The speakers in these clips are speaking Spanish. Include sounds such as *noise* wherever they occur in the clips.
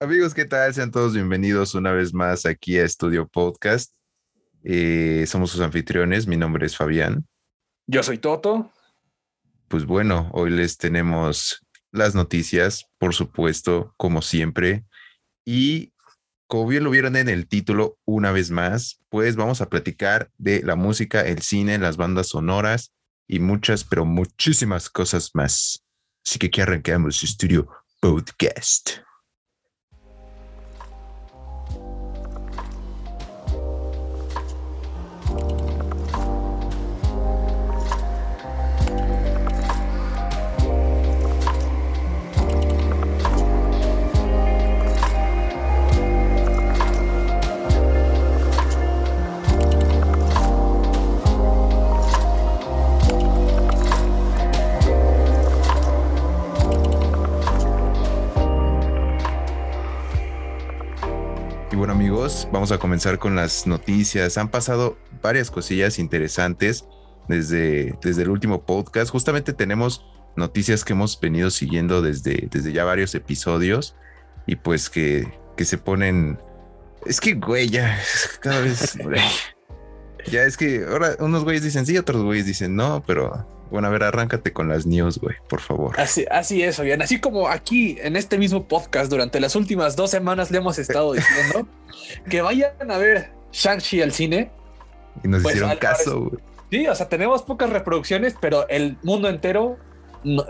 Amigos, ¿qué tal? Sean todos bienvenidos una vez más aquí a Estudio Podcast. Eh, somos sus anfitriones, mi nombre es Fabián. Yo soy Toto. Pues bueno, hoy les tenemos las noticias, por supuesto, como siempre. Y como bien lo vieron en el título, una vez más, pues vamos a platicar de la música, el cine, las bandas sonoras y muchas, pero muchísimas cosas más. Así que aquí arrancamos Estudio Podcast. Vamos a comenzar con las noticias. Han pasado varias cosillas interesantes desde, desde el último podcast. Justamente tenemos noticias que hemos venido siguiendo desde, desde ya varios episodios y pues que, que se ponen... Es que, güey, ya cada vez... *laughs* Ya es que ahora unos güeyes dicen sí, otros güeyes dicen no, pero bueno, a ver, arráncate con las news, güey, por favor. Así, así es, bien. Así como aquí en este mismo podcast durante las últimas dos semanas le hemos estado diciendo *laughs* que vayan a ver Shang-Chi al cine. Y nos pues, hicieron caso, güey. Sí, o sea, tenemos pocas reproducciones, pero el mundo entero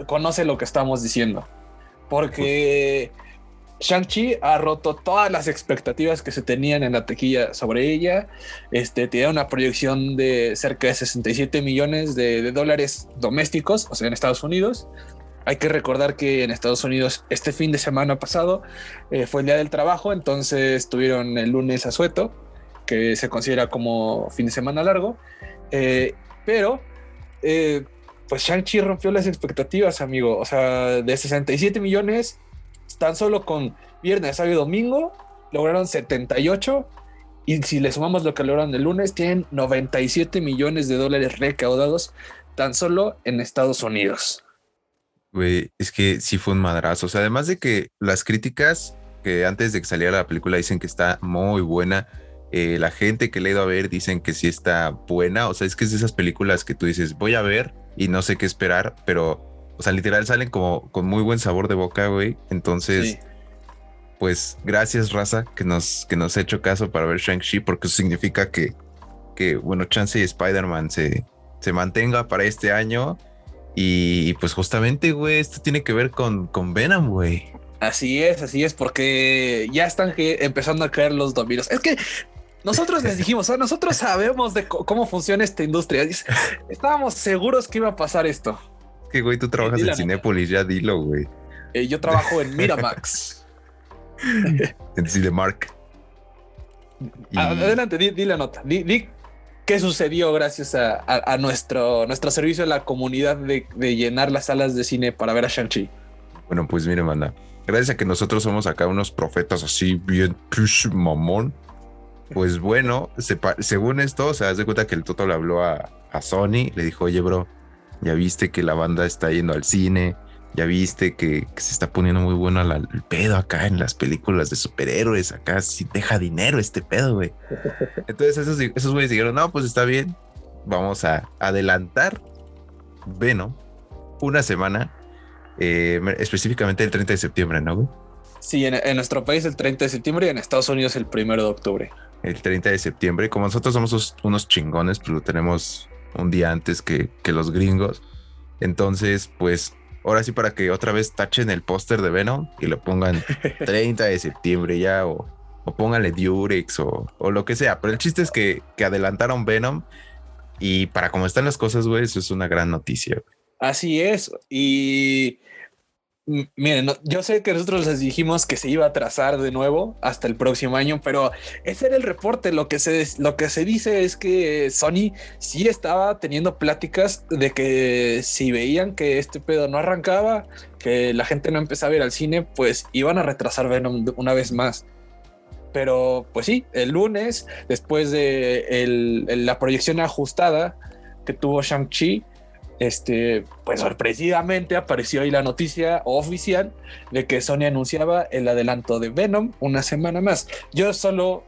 conoce lo que estamos diciendo. Porque Shang-Chi ha roto todas las expectativas que se tenían en la tequilla sobre ella. Este tiene una proyección de cerca de 67 millones de, dólares domésticos, o sea, en Estados Unidos. Hay que recordar que en Estados Unidos este fin de semana pasado eh, fue el Día del Trabajo, entonces tuvieron el lunes a sueto, que se considera como fin de semana largo. Eh, pero, eh, pues Shang-Chi rompió las expectativas, amigo. O sea, de 67 millones tan solo con viernes, sábado y domingo lograron 78 y si le sumamos lo que lograron el lunes, tienen 97 millones de dólares recaudados tan solo en Estados Unidos. Güey, es que sí fue un madrazo. O sea, además de que las críticas que antes de que saliera la película dicen que está muy buena, eh, la gente que le he ido a ver dicen que sí está buena. O sea, es que es de esas películas que tú dices, voy a ver y no sé qué esperar, pero o sea, literal salen como con muy buen sabor de boca, güey. Entonces, pues gracias, raza, que nos, que nos ha hecho caso para ver Shang-Chi, porque eso significa que, que bueno, Chance y Spider-Man se, se mantenga para este año. Y, pues justamente, güey, esto tiene que ver con, con Venom, güey. Así es, así es, porque ya están empezando a caer los dominios. Es que nosotros les dijimos, o sea, nosotros sabemos de cómo funciona esta industria. Estábamos seguros que iba a pasar esto que, güey, tú trabajas en Cinépolis, ya dilo, güey. Eh, yo trabajo en *laughs* Miramax. en Cinemark. Adelante, di, la nota. Di, qué sucedió gracias a, nuestro, nuestro servicio a la comunidad de, llenar las salas de cine para ver a Shang-Chi. Bueno, pues mire, manda. Gracias a que nosotros somos acá unos profetas así bien mamón. Pues bueno, según esto, se das de cuenta que el Toto le habló a, a Sony, le dijo, oye, bro, ya viste que la banda está yendo al cine, ya viste que, se está poniendo muy bueno el pedo acá en las películas de superhéroes, acá sí deja dinero este pedo, güey. *laughs* Entonces esos, esos güeyes dijeron, no, pues está bien, vamos a adelantar Venom una semana, eh, específicamente el 30 de septiembre, ¿no, güey? Sí, en, en, nuestro país el 30 de septiembre y en Estados Unidos el 1 de octubre. El 30 de septiembre, como nosotros somos unos chingones, pues lo tenemos un día antes que, los gringos. Entonces, pues ahora sí para que otra vez tachen el póster de Venom y lo pongan *laughs* 30 de septiembre ya o, o pónganle Durex o, o, lo que sea. Pero el chiste es que, que adelantaron Venom y para cómo están las cosas, güey, eso es una gran noticia. Así es. Y Miren, yo sé que nosotros les dijimos que se iba a trazar de nuevo hasta el próximo año, pero ese era el reporte. Lo que se, lo que se dice es que Sony sí estaba teniendo pláticas de que si veían que este pedo no arrancaba, que la gente no empezaba a ir al cine, pues iban a retrasar Venom una vez más. Pero pues sí, el lunes, después de la proyección ajustada que tuvo Shang-Chi, este, pues sorpresivamente apareció ahí la noticia oficial de que Sony anunciaba el adelanto de Venom una semana más. Yo solo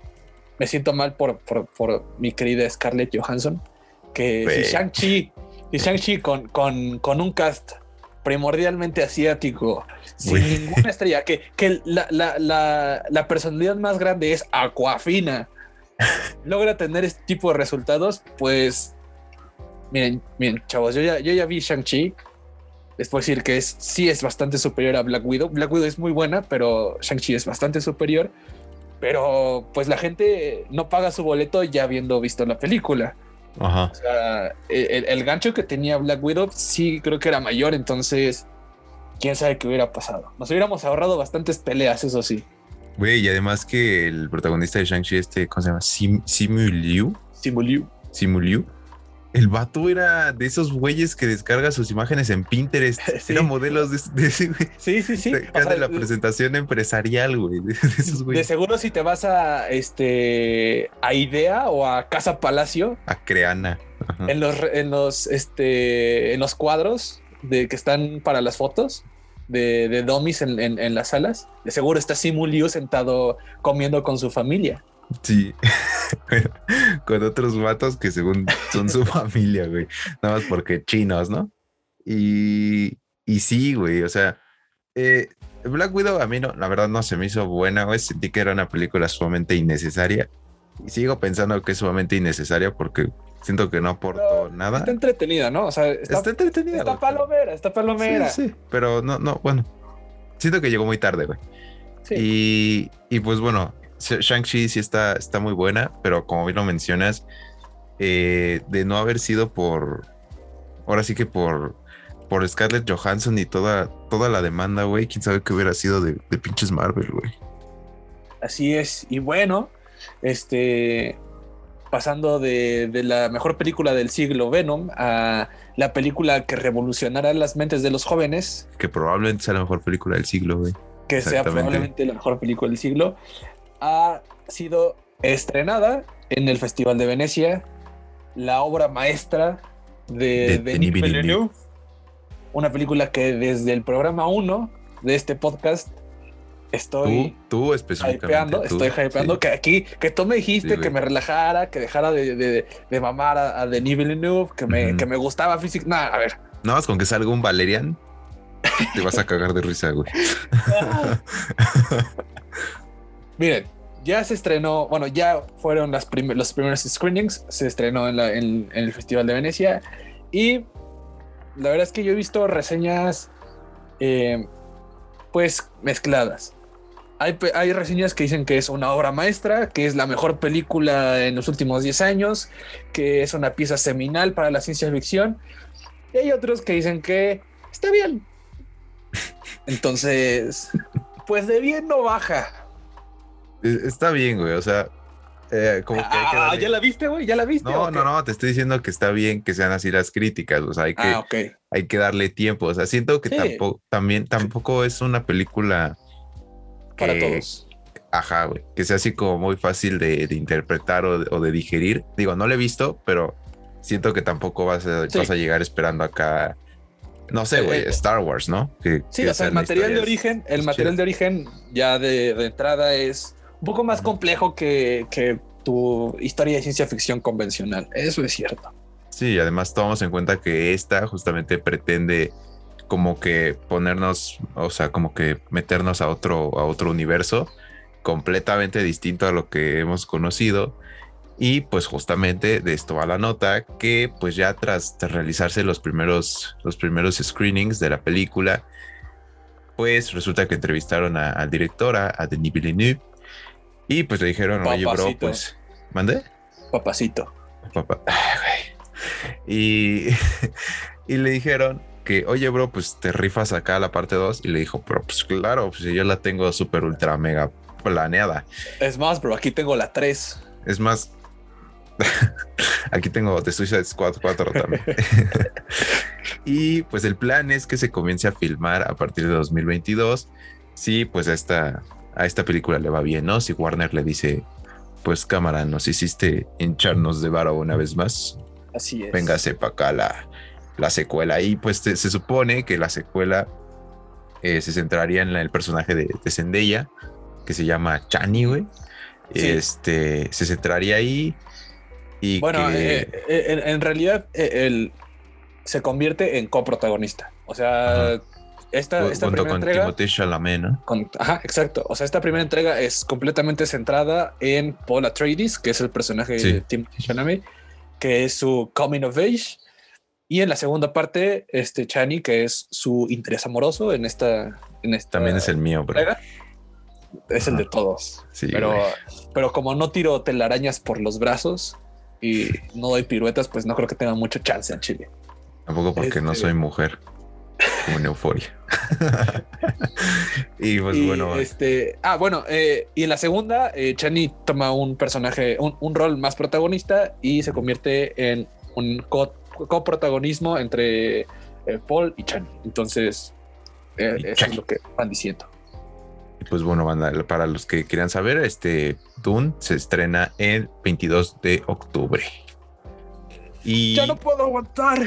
me siento mal por, por, por mi querida Scarlett Johansson, que si Shang-Chi, si Shang-Chi con, con, con un cast primordialmente asiático, sin ninguna estrella, que, que la, la, la, la personalidad más grande es Aquafina, *laughs* logra tener este tipo de resultados, pues miren, miren, chavos, yo ya, yo ya vi Shang-Chi. Les puedo decir que es, sí es bastante superior a Black Widow. Black Widow es muy buena, pero Shang-Chi es bastante superior. Pero pues la gente no paga su boleto ya habiendo visto la película. Ajá. O sea, el, el gancho que tenía Black Widow sí creo que era mayor, entonces quién sabe qué hubiera pasado. Nos hubiéramos ahorrado bastantes peleas, eso sí. Güey, y además que el protagonista de Shang-Chi, este, ¿cómo se llama? Sim, Simu Liu. Simuliu. Simu Liu. El vato era de esos güeyes que descarga sus imágenes en Pinterest. *laughs* Sí. Era modelos de, de ese güey. Sí, sí, sí. de, O sea, de la presentación empresarial, güey. De, seguro si te vas a este a Idea o a Casa Palacio, A Creana. Ajá. en los en los este en los cuadros de que están para las fotos de, de dummies en, en- en las salas, de seguro está Simuliu sentado comiendo con su familia. Sí. *laughs* Con otros vatos que según son su *laughs* familia, güey. Nada más porque chinos, ¿no? Y, y sí, güey. O sea, eh, Black Widow a mí no, la verdad no se me hizo buena, güey. Sentí que era una película sumamente innecesaria. Y sigo pensando que es sumamente innecesaria porque siento que no aportó nada. Está entretenida, ¿no? O sea, está, Está entretenida. está güey, palomera, está palomera. Sí, sí, pero no, no, bueno. Siento que llegó muy tarde, güey. Sí. Y, y pues bueno, Shang-Chi sí está, está muy buena, pero como bien lo mencionas, eh, de no haber sido por, ahora sí que por, por Scarlett Johansson y toda, toda la demanda, güey, quién sabe qué hubiera sido de, de pinches Marvel, güey. Así es. Y bueno, este pasando de, de la mejor película del siglo Venom a la película que revolucionará las mentes de los jóvenes, Que probablemente sea la mejor película del siglo, güey. que sea probablemente la mejor película del siglo, ha sido estrenada en el Festival de Venecia, la obra maestra de, De Denis Villeneuve. Una película que desde el programa 1 de este podcast estoy Tú, tú específicamente. hypeando, tú, estoy hypeando sí. que aquí, que tú me dijiste Sí, que me relajara, que dejara de, de, de mamar a, a Denis Villeneuve, que me, que me gustaba físico. Nah, a ver. Nada más con que salga un Valerian, te vas a cagar de risa, güey. *laughs* Miren, ya se estrenó, bueno, ya fueron las prim- los primeros screenings, se estrenó en, la- en- en el Festival de Venecia y la verdad es que yo he visto reseñas eh, pues mezcladas. Hay, hay reseñas que dicen que es una obra maestra, que es la mejor película en los últimos 10 años, que es una pieza seminal para la ciencia ficción. Y hay otros que dicen que está bien. *laughs* Entonces, pues de bien no baja. Está bien, güey. O sea, eh, como que hay que Ah, darle- ¿Ya la viste, güey? ¿Ya la viste? No, no, no, te estoy diciendo que está bien que sean así las críticas. O sea, hay que, Ah, hay que darle tiempo. O sea, siento que Sí. tampoco, también tampoco es una película Para todos. Ajá, güey. Que sea así como muy fácil de, de interpretar o de, o de digerir. Digo, no lo he visto, pero siento que tampoco vas a, Sí. vas a llegar esperando acá. No sé, Eh, güey, eh, Star Wars, ¿no? Que, Sí, que o sea, el la material de origen, el material de origen ya de, de entrada es un poco más complejo que, tu historia de ciencia ficción convencional. Eso es cierto. Sí, además tomamos en cuenta que esta justamente pretende como que ponernos, o sea, como que meternos a otro, a otro universo completamente distinto a lo que hemos conocido. Y pues justamente de esto va la nota que pues ya tras realizarse los primeros, los primeros screenings de la película, pues resulta que entrevistaron a- a, a Denis Villeneuve, y pues le dijeron, oye, bro, pues, ¿mandé? Papacito. papá. *laughs* Y, *laughs* y le dijeron que, oye, bro, pues te rifas acá la parte 2. Y le dijo, pero pues claro, pues yo la tengo súper ultra mega planeada. Es más, bro, aquí tengo la 3. Es más, *laughs* aquí tengo The Suicide Squad 4 también. y pues el plan es que se comience a filmar a partir de 2022. Sí, pues esta, a esta película le va bien, ¿no? Si Warner le dice, pues cámara, nos hiciste hincharnos de varo una vez más. Así es. Véngase para acá la, la secuela. Y pues se supone que la secuela eh, se centraría en el personaje de, Zendaya, que se llama Chani, güey. Este se centraría ahí. Y bueno, eh, eh, en, realidad él se convierte en coprotagonista. O sea, esta, primera entrega. ajá, exacto. O sea, esta primera entrega es completamente centrada en Paul Atreides, que es el personaje de Timothy Chalamet, que es su coming of age. Y en la segunda parte, este Chani, que es su interés amoroso en esta. En esta También es el mío, bro. Es el de todos. Sí, pero, pero como no tiro telarañas por los brazos y no doy piruetas, pues no creo que tenga mucha chance en Chile. Tampoco porque no este, soy mujer como en euforia. *laughs* y pues bueno. Este, ah, bueno, eh, y en la segunda, eh, Chani toma un personaje, un, rol más protagonista y se convierte en un coprotagonismo entre eh, Paul y Chani. Entonces, eso es lo que van diciendo. Pues bueno, para los que quieran saber, este Dune se estrena el 22 de octubre. Y ya no puedo aguantar.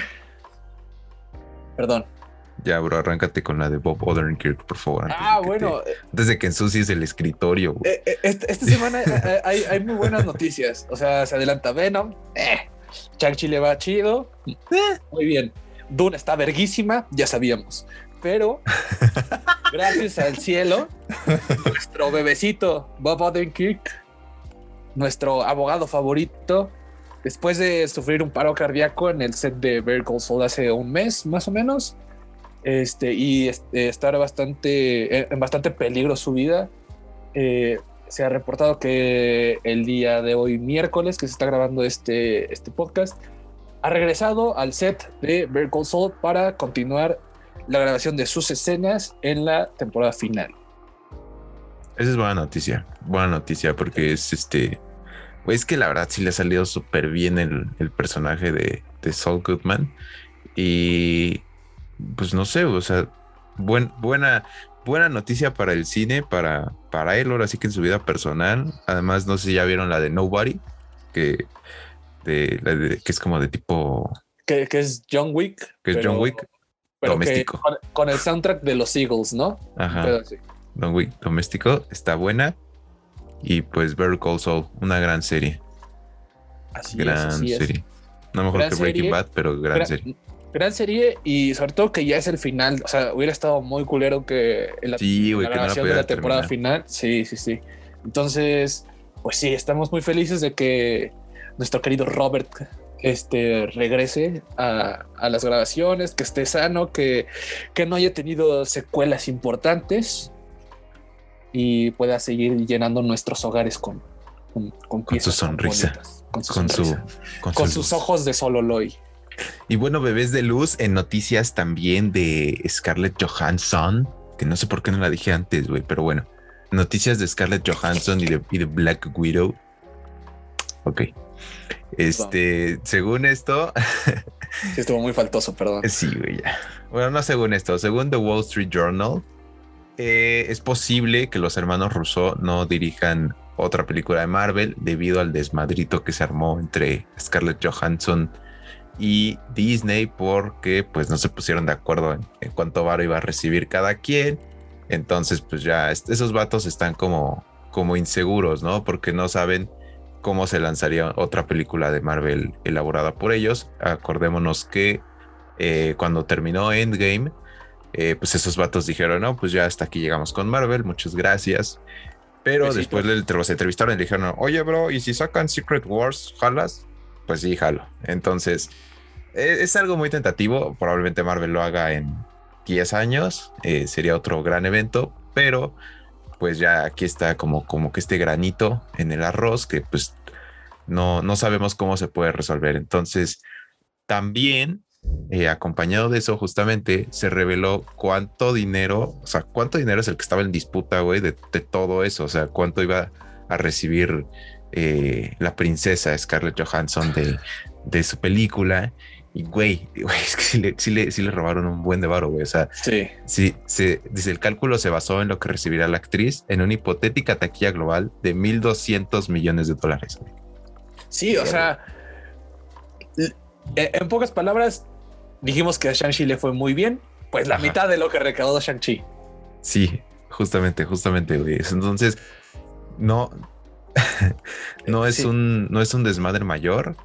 Perdón. Ya, bro, arráncate con la de Bob Odenkirk, por favor. Ah, bueno. Te, antes de que ensucies el escritorio. Eh, eh, esta, semana eh, hay, muy buenas noticias. O sea, se adelanta Venom. Eh, Chang-Chi le va chido. muy bien. Dune está verguísima, ya sabíamos. Pero, *laughs* gracias al cielo, nuestro bebecito Bob Odenkirk, nuestro abogado favorito, después de sufrir un paro cardíaco en el set de Bear Soul hace un mes, más o menos, este, y estar bastante, en bastante peligro su vida. Eh, se ha reportado que el día de hoy, miércoles, que se está grabando este, este podcast, ha regresado al set de Bear Soul para continuar la grabación de sus escenas en la temporada final. Esa es buena noticia, buena noticia porque es este, es que la verdad sí le ha salido súper bien el, el, personaje de, de Saul Goodman y pues no sé, o sea, buena, buena noticia para el cine, para, para él, ahora sí que en su vida personal. Además, no sé si ya vieron la de Nobody, que, de, que es como de tipo... Que, es John Wick. Que es John Wick. doméstico. Con, el soundtrack de los Eagles, ¿no? Ajá. John Wick doméstico, está buena. Y pues Better Call Saul, una gran serie. Así gran serie. No mejor que Breaking Bad, pero gran serie gran serie y sobre todo que ya es el final. O sea, hubiera estado muy culero que en la, grabación de la temporada final. Sí, sí, sí. Entonces, pues sí, estamos muy felices de que nuestro querido Robert este, regrese a, las grabaciones, que esté sano, que, que no haya tenido secuelas importantes y pueda seguir llenando nuestros hogares con, con, con, su sonrisa. con, su, con, sus ojos de Sololoy. Y bueno, bebés de luz en noticias también de Scarlett Johansson, que no sé por qué no la dije antes, güey, pero bueno, noticias de Scarlett Johansson y de, Black Widow. Ok. Este, según esto. sí, estuvo muy faltoso, perdón. *laughs* Sí, güey, ya. Bueno, no según esto, según The Wall Street Journal, eh, es posible que los hermanos Rousseau no dirijan otra película de Marvel debido al desmadrito que se armó entre Scarlett Johansson y Disney porque pues no se pusieron de acuerdo en, cuánto varo iba a recibir cada quien. Entonces pues ya esos vatos están como, como inseguros, ¿no? Porque no saben cómo se lanzaría otra película de Marvel elaborada por ellos. Acordémonos que eh, cuando terminó Endgame, eh, pues esos vatos dijeron, no, pues ya hasta aquí llegamos con Marvel, muchas gracias. Pero después de, los entrevistaron y dijeron, oye, bro, ¿y si sacan Secret Wars, jalas? Pues sí, jalo. Entonces, e, es, algo muy tentativo. Probablemente Marvel lo haga en 10 años. Eh, sería otro gran evento, pero pues ya aquí está como, como que este granito en el arroz que pues no, no sabemos cómo se puede resolver. Entonces, también eh, acompañado de eso, justamente se reveló cuánto dinero, o sea, cuánto dinero es el que estaba en disputa, güey, de, de todo eso, o sea, cuánto iba a recibir eh, la princesa Scarlett Johansson de, de su película. Y güey, *laughs* es que sí le, le, robaron un buen de varo, güey. O sea, sí. sí, se, dice el cálculo se basó en lo que recibirá la actriz en una hipotética taquilla global de 1.200 millones de dólares. Sí, o sea, en pocas palabras, dijimos que a Shang-Chi le fue muy bien, pues la mitad de lo que recaudó Shang-Chi. Sí, justamente, justamente, güey. Entonces, no, *laughs* no es un, no es un desmadre mayor,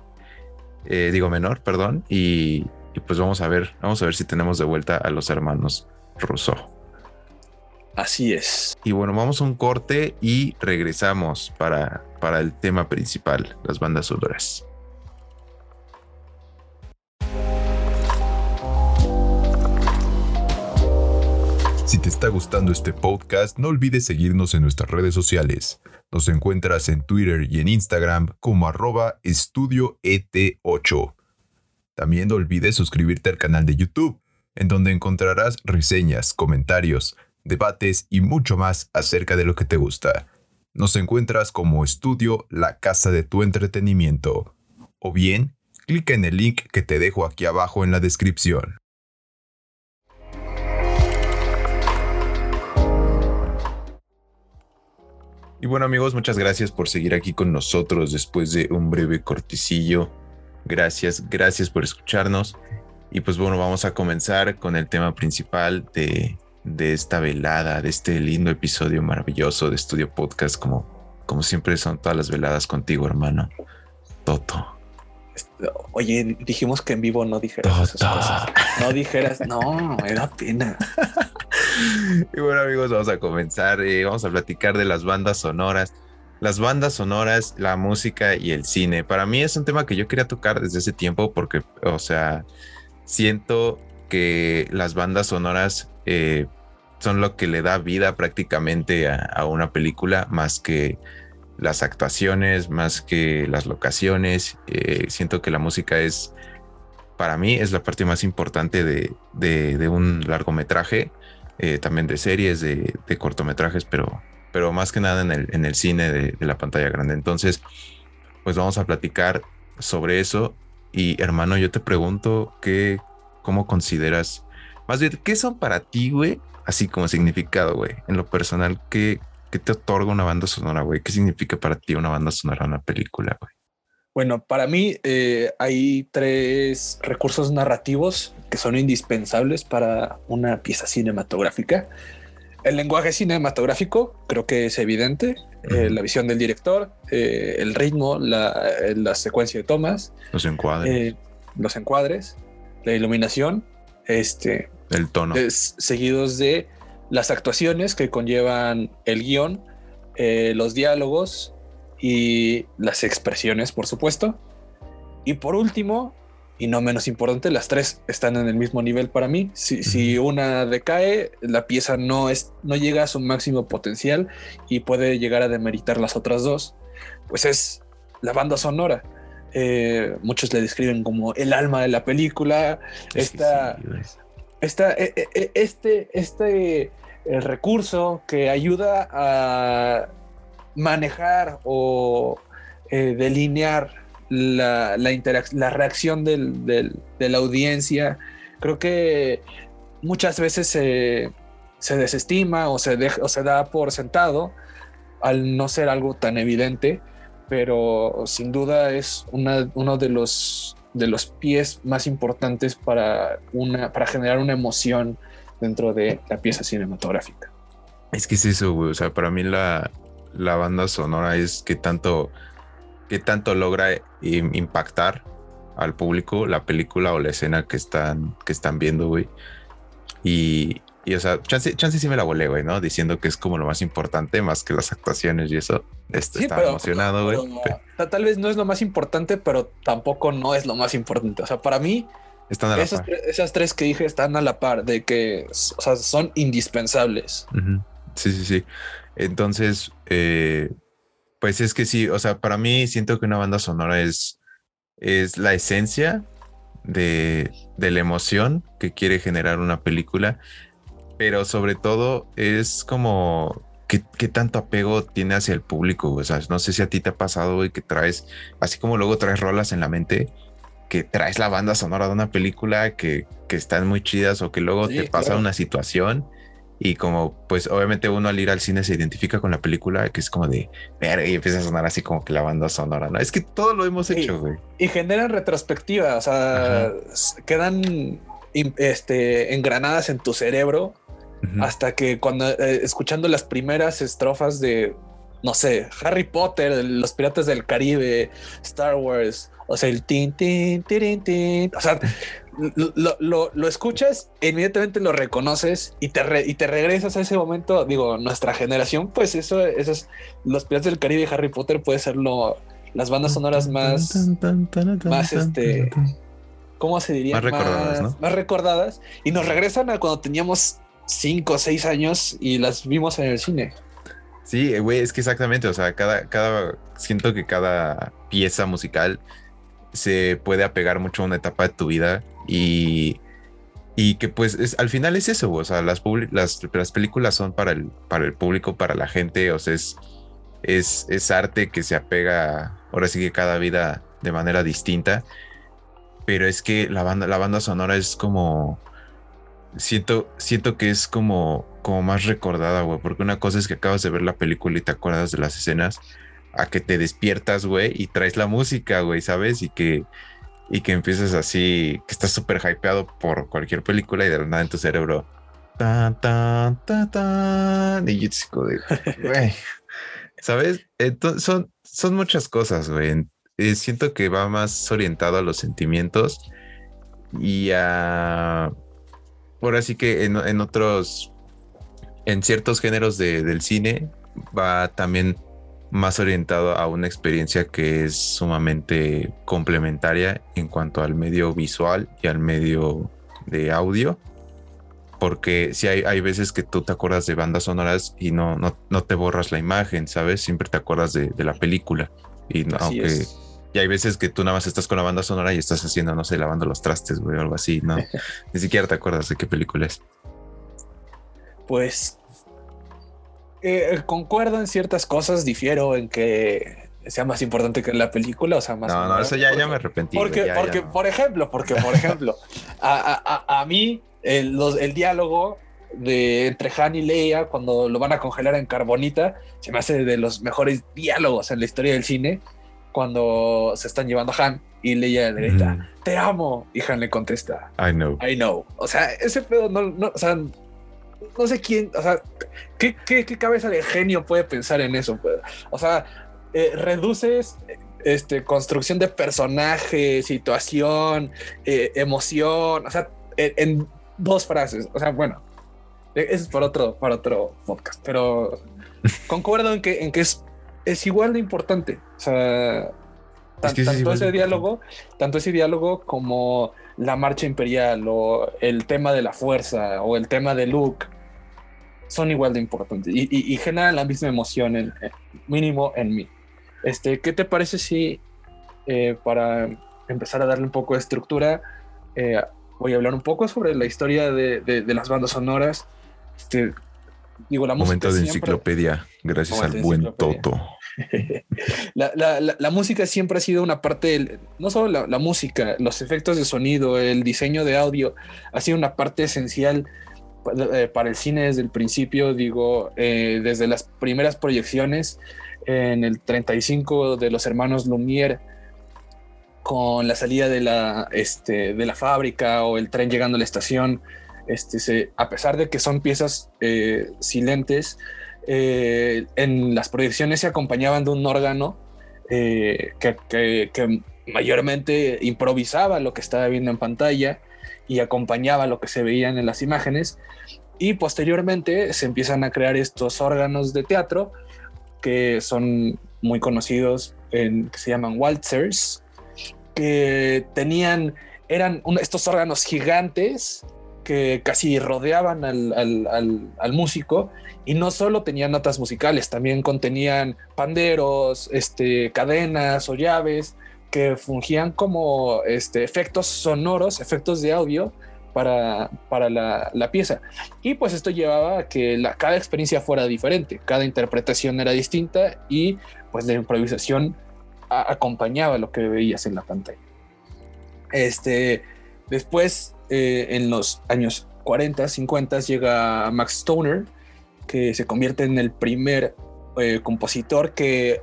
eh, digo menor, perdón, y, y, pues vamos a ver, vamos a ver si tenemos de vuelta a los hermanos Rousseau. Así es. Y bueno, vamos a un corte y regresamos para, para el tema principal, las bandas sonoras. Si te está gustando este podcast, no olvides seguirnos en nuestras redes sociales. Nos encuentras en Twitter y en Instagram como arroba estudio ET8. También no olvides suscribirte al canal de YouTube, en donde encontrarás reseñas, comentarios, debates y mucho más acerca de lo que te gusta. Nos encuentras como estudio La Casa de tu Entretenimiento. O bien, clica en el link que te dejo aquí abajo en la descripción. Y bueno amigos, muchas gracias por seguir aquí con nosotros después de un breve cortecillo. Gracias, gracias por escucharnos. Y pues bueno, vamos a comenzar con el tema principal de, de esta velada, de este lindo episodio maravilloso de Estudio Podcast, como, como siempre son todas las veladas contigo, hermano. Toto. Oye, dijimos que en vivo no dijeras esas cosas. No dijeras, no, me da pena. *laughs* *laughs* y bueno, amigos, vamos a comenzar. Eh, vamos a platicar de las bandas sonoras. Las bandas sonoras, la música y el cine. Para mí es un tema que yo quería tocar desde ese tiempo porque, o sea, siento que las bandas sonoras eh, son lo que le da vida prácticamente a, una película más que las actuaciones, más que las locaciones. Eh, siento que la música es, para mí, es la parte más importante de, de, un largometraje, eh, también de series, de, cortometrajes, pero, pero más que nada en el, en el cine de, la pantalla grande. Entonces, pues vamos a platicar sobre eso. Y hermano, yo te pregunto, ¿qué, ¿cómo consideras? Más bien, ¿qué son para ti, güey? Así como significado, güey. En lo personal, ¿qué, ¿Qué te otorga una banda sonora, güey? ¿Qué significa para ti una banda sonora una película, güey? Bueno, para mí eh, hay tres recursos narrativos que son indispensables para una pieza cinematográfica. El lenguaje cinematográfico creo que es evidente, eh, la visión del director, eh, el ritmo, la, la, secuencia de tomas, los encuadres, los encuadres, la iluminación, este, el tono, seguidos de las actuaciones que conllevan el guion, eh, los diálogos y las expresiones, por supuesto. Y por último, y no menos importante, las tres están en el mismo nivel para mí. Si, si, una decae, la pieza no, es, no llega a su máximo potencial y puede llegar a demeritar las otras dos, pues es la banda sonora. Eh, muchos le describen como el alma de la película. esta, e, e, e, este, este el recurso que ayuda a manejar o eh, delinear la, la, reacción de la audiencia. Creo que muchas veces se, desestima o se, o se da por sentado al no ser algo tan evidente, pero sin duda es uno de los, de los pies más importantes para, una, para generar una emoción dentro de la pieza cinematográfica. Es que es eso, güey. O sea, para mí la, la banda sonora es que tanto, que tanto logra impactar al público la película o la escena que están, que están viendo, güey. Y, y, o sea, chance, chance sí me la volé, güey, ¿no? Diciendo que es como lo más importante, más que las actuaciones y eso. Este, estaba emocionado, güey. Tal vez no es lo más importante, pero tampoco no es lo más importante. O sea, para mí, están a la esas, par. esas tres que dije están a la par, de que o sea, son indispensables. Sí, sí, sí. Entonces, eh, pues es que sí, o sea, para mí siento que una banda sonora es, es la esencia de, de la emoción que quiere generar una película, pero sobre todo es como ¿Qué, ¿qué, tanto apego tiene hacia el público? O sea, no sé si a ti te ha pasado, y que traes, así como luego traes rolas en la mente, que traes la banda sonora de una película que, que están muy chidas o que luego te pasa una situación Y como, pues obviamente uno al ir al cine se identifica con la película, que es como de, ver, y empieza a sonar así como que la banda sonora, ¿no? Es que todo lo hemos hecho, güey. Y, generan retrospectiva, o sea, quedan este, engranadas en tu cerebro hasta que cuando, eh, escuchando las primeras estrofas de, no sé, Harry Potter, Los Piratas del Caribe, Star Wars, o sea, el tin, tin, tin, tin, o sea, *laughs* lo, lo, escuchas, inmediatamente lo reconoces y te, y te regresas a ese momento. Digo, nuestra generación, pues eso, esos, los Piratas del Caribe y Harry Potter puede ser lo, las bandas sonoras más, más este, ¿cómo se diría? Más recordadas, ¿no? Más recordadas y nos regresan a cuando teníamos cinco o seis años y las vimos en el cine. Sí, güey, es que exactamente, o sea, cada, cada, siento que cada pieza musical se puede apegar mucho a una etapa de tu vida y, y que pues es, al final es eso, o sea, las, las, las, películas son para el, para el público, para la gente, o sea, es, es, es arte que se apega, ahora sí que cada vida de manera distinta, pero es que la banda, la banda sonora es como, siento, siento que es como, como más recordada, güey, porque una cosa es que acabas de ver la película y te acuerdas de las escenas, a que te despiertas, güey, y traes la música, güey, ¿sabes? Y que y que empiezas así, que estás súper hypeado por cualquier película y de nada en tu cerebro. Tan, tan, tan, tan. Y yo *laughs* güey. ¿Sabes? Entonces, son, son muchas cosas, güey. Eh, siento que va más orientado a los sentimientos y a. Ahora sí que en, en otros. En ciertos géneros de, del cine va también más orientado a una experiencia que es sumamente complementaria en cuanto al medio visual y al medio de audio. Porque si hay, hay veces que tú te acuerdas de bandas sonoras y no, no, te borras la imagen, ¿sabes? Siempre te acuerdas de, la película. Y aunque y hay veces que tú nada más estás con la banda sonora y estás haciendo, no sé, lavando los trastes, güey, o algo así, ¿no? *laughs* Ni siquiera te acuerdas de qué película es. Pues eh, concuerdo en ciertas cosas, difiero en que sea más importante que la película, o sea, más. No, no, eso ya, ya me arrepentí. Porque, porque por ejemplo, porque, por *laughs* ejemplo, a, a, a, mí el, los, el diálogo de entre Han y Leia cuando lo van a congelar en carbonita se me hace de los mejores diálogos en la historia del cine cuando se están llevando a Han y Leia le grita te amo y Han le contesta I know I know o sea ese pedo no, no o sea no sé quién, o sea, ¿qué, qué, cabeza de genio puede pensar en eso? O sea, eh, reduces este, construcción de personaje, situación, eh, emoción, o sea, en, dos frases. O sea, bueno, e, eso es para otro, para otro podcast, pero concuerdo en que, en que es, es igual de importante. O sea, tanto ese diálogo, tanto ese diálogo como la marcha imperial o el tema de la fuerza o el tema de Luke son igual de importantes y, generan la misma emoción, en, mínimo en mí. Este, ¿Qué te parece si eh, para empezar a darle un poco de estructura, eh, voy a hablar un poco sobre la historia de, las bandas sonoras? Este, digo, la Momento de enciclopedia, gracias al buen Toto. *laughs* la, música siempre ha sido una parte, no solo la, música, los efectos de sonido, el diseño de audio, ha sido una parte esencial eh, para el cine desde el principio, digo, eh, desde las primeras proyecciones en el 35 de los hermanos Lumière, con la salida de la, este, de la fábrica o el tren llegando a la estación, este, a pesar de que son piezas eh, silentes, en las proyecciones se acompañaban de un órgano que, que, mayormente improvisaba lo que estaba viendo en pantalla y acompañaba lo que se veían en las imágenes. Y posteriormente se empiezan a crear estos órganos de teatro que son muy conocidos, que se llaman waltzers, que tenían, eran estos órganos gigantes que casi rodeaban al, al, al, músico y no solo tenían notas musicales, también contenían panderos, este, cadenas o llaves que fungían como este, efectos sonoros, efectos de audio para, para la, la, pieza. Y pues esto llevaba a que la, cada experiencia fuera diferente, cada interpretación era distinta y pues la improvisación acompañaba lo que veías en la pantalla. Este, después, eh, en los años 40, 50 llega Max Stoner, que se convierte en el primer eh, compositor que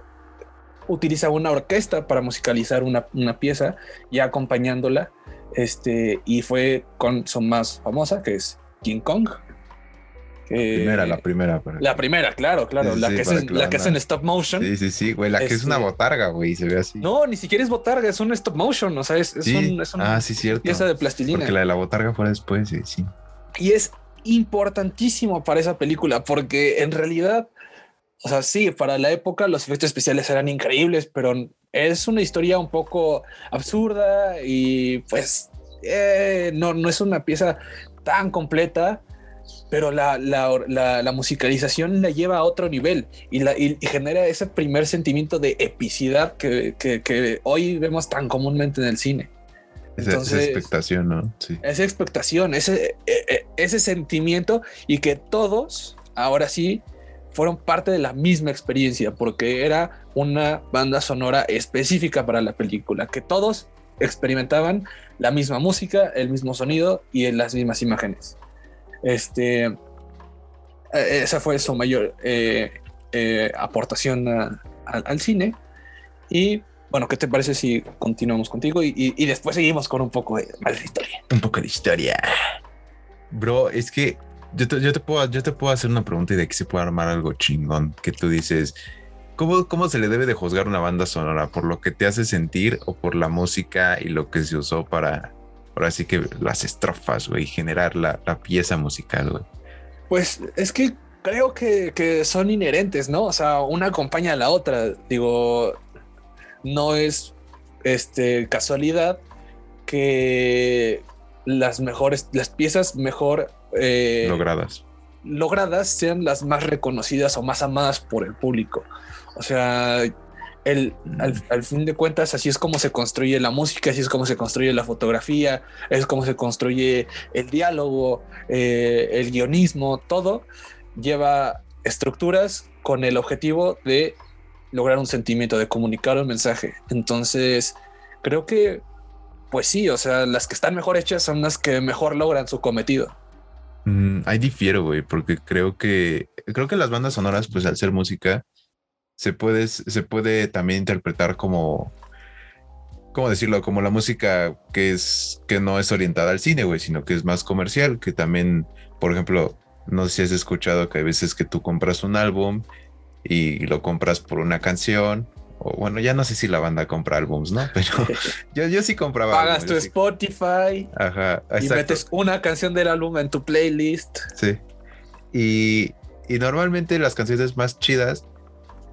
utiliza una orquesta para musicalizar una, pieza y acompañándola. Este, y fue con su más famosa, que es King Kong. Primera, la primera. La primera, claro, claro. la, que, es, la que es en stop motion. Sí, sí, sí, güey. La que es una este, botarga, güey. Se ve así. No, ni siquiera es botarga, es un stop motion. O sea, es, es, un, es una ah, sí, cierto. pieza de plastilina. Porque la de la botarga fue después, sí, sí. Y es importantísimo para esa película porque en realidad, o sea, sí, para la época los efectos especiales eran increíbles, pero es una historia un poco absurda y pues eh, no, no es una pieza tan completa, pero la, la, musicalización la lleva a otro nivel y, la, y, genera ese primer sentimiento de epicidad que, que hoy vemos tan comúnmente en el cine. Esa, expectación, ¿no? Sí. Esa expectación, ese, e, e, ese sentimiento y que todos, ahora sí, fueron parte de la misma experiencia, porque era una banda sonora específica para la película, que todos experimentaban la misma música, el mismo sonido y las mismas imágenes. Este, e, esa fue su mayor eh, eh, aportación al cine. Y bueno, ¿qué te parece si continuamos contigo y, después seguimos con un poco de más historia? Un poco de historia. Bro, es que yo te, puedo, yo te puedo hacer una pregunta y de aquí se puede armar algo chingón que tú dices. ¿Cómo, ¿Cómo se le debe de juzgar una banda sonora? ¿Por lo que te hace sentir o por la música y lo que se usó para, ahora sí que las estrofas, güey, generar la, pieza musical, güey? Pues es que creo que, que, son inherentes, ¿no? O sea, una acompaña a la otra. Digo, no es este, casualidad que las mejores, las piezas mejor eh, logradas. logradas sean las más reconocidas o más amadas por el público. O sea, el, mm. al, fin de cuentas, así es como se construye la música, así es como se construye la fotografía, es como se construye el diálogo, eh, el guionismo, todo lleva estructuras con el objetivo de lograr un sentimiento, de comunicar un mensaje. Entonces, creo que, pues sí, o sea, las que están mejor hechas son las que mejor logran su cometido. Mm, ahí difiero, güey, porque creo que, creo que las bandas sonoras, pues al ser música, se puede, se puede también interpretar como, ¿cómo decirlo? Como la música que es, que no es orientada al cine, güey, sino que es más comercial, que también, por ejemplo, no sé si has escuchado que hay veces que tú compras un álbum y lo compras por una canción. O bueno, ya no sé si la banda compra álbums, ¿no? *laughs* Pero *laughs* yo, yo sí compraba. Pagas tu Spotify. Ajá. Y metes una canción del álbum en tu playlist. Sí. Y, y normalmente las canciones más chidas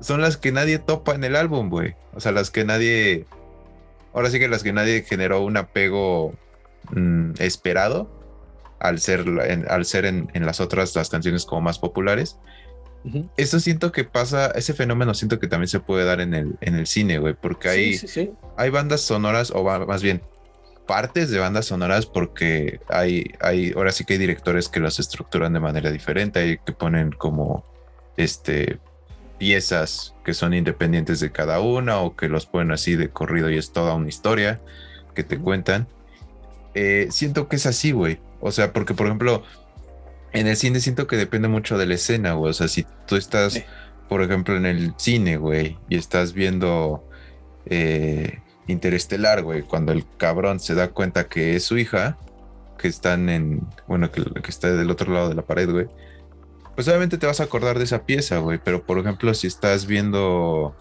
son las que nadie topa en el álbum, güey. O sea, las que nadie. Ahora sí que las que nadie generó un apego mm, esperado al ser, al ser en, en, las otras, las canciones como más populares. Eso siento que pasa, ese fenómeno siento que también se puede dar en el, en el cine, güey, porque hay, hay bandas sonoras, o más bien partes de bandas sonoras, porque hay, hay, ahora sí que hay directores que las estructuran de manera diferente, hay que ponen como este piezas que son independientes de cada una o que los ponen así de corrido y es toda una historia que te cuentan. Eh, siento que es así, güey. O sea, porque por ejemplo, en el cine siento que depende mucho de la escena, güey. O sea, si tú estás, por ejemplo, en el cine, güey, y estás viendo eh, Interestelar, güey, cuando el cabrón se da cuenta que es su hija, que están en, bueno, que, está del otro lado de la pared, güey, pues obviamente te vas a acordar de esa pieza, güey. Pero, por ejemplo, si estás viendo,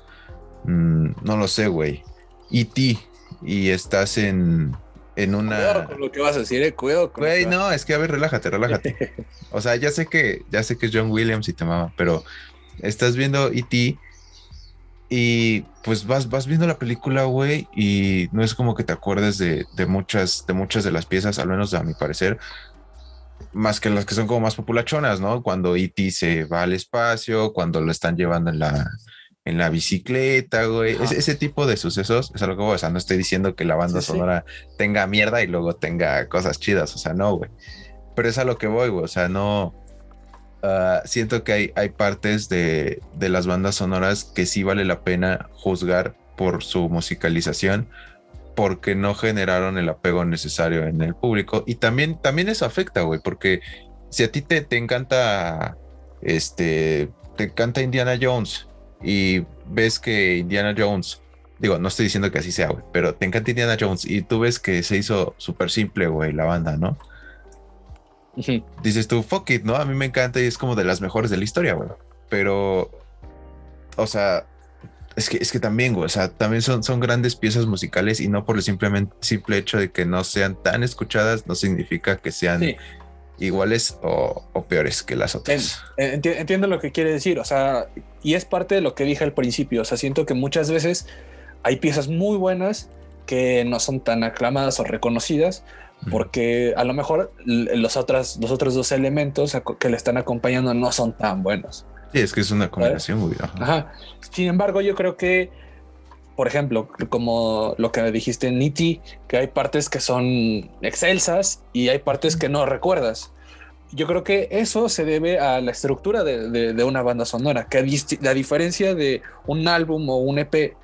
mm, no lo sé, güey, E.T. y estás en en una. Cuidado con lo que vas a decir, eh. Cuidado con Güey, no, es que a ver, relájate, relájate. *laughs* o sea, ya sé que, ya sé que es John Williams y te mama, pero estás viendo E.T. y pues vas, vas viendo la película, güey, y no es como que te acuerdes de, de, muchas, de muchas de las piezas, al menos a mi parecer, más que las que son como más populachonas, ¿no? Cuando E.T. se va al espacio, cuando lo están llevando en la, en la bicicleta, güey. ese tipo de sucesos es algo que, o sea, no estoy diciendo que la banda sonora tenga mierda y luego tenga cosas chidas, o sea, no, güey. Pero es a lo que voy, güey, o sea, no. Ah, siento que hay, hay partes de, de, las bandas sonoras que sí vale la pena juzgar por su musicalización, porque no generaron el apego necesario en el público. Y también, también eso afecta, güey, porque si a ti te, te encanta, este, te encanta Indiana Jones y ves que Indiana Jones, digo, no estoy diciendo que así sea, güey, pero te encanta Indiana Jones y tú ves que se hizo súper simple, güey, la banda, ¿no? Dices tú, fuck it, ¿no? A mí me encanta y es como de las mejores de la historia, güey. Pero, o sea, es que, es que también, güey, o sea, también son, son grandes piezas musicales y no por el simplemente, simple hecho de que no sean tan escuchadas, no significa que sean iguales o, peores que las otras. entiendo lo que quiere decir, o sea, y es parte de lo que dije al principio, o sea, siento que muchas veces hay piezas muy buenas que no son tan aclamadas o reconocidas, porque a lo mejor los, otras, los otros dos elementos que le están acompañando no son tan buenos. Sí, es que es una combinación muy Ajá. Sin embargo, yo creo que, por ejemplo, como lo que dijiste en Niti, que hay partes que son excelsas y hay partes que no recuerdas. Yo creo que eso se debe a la estructura de, una banda sonora, que la diferencia de un álbum o un EP,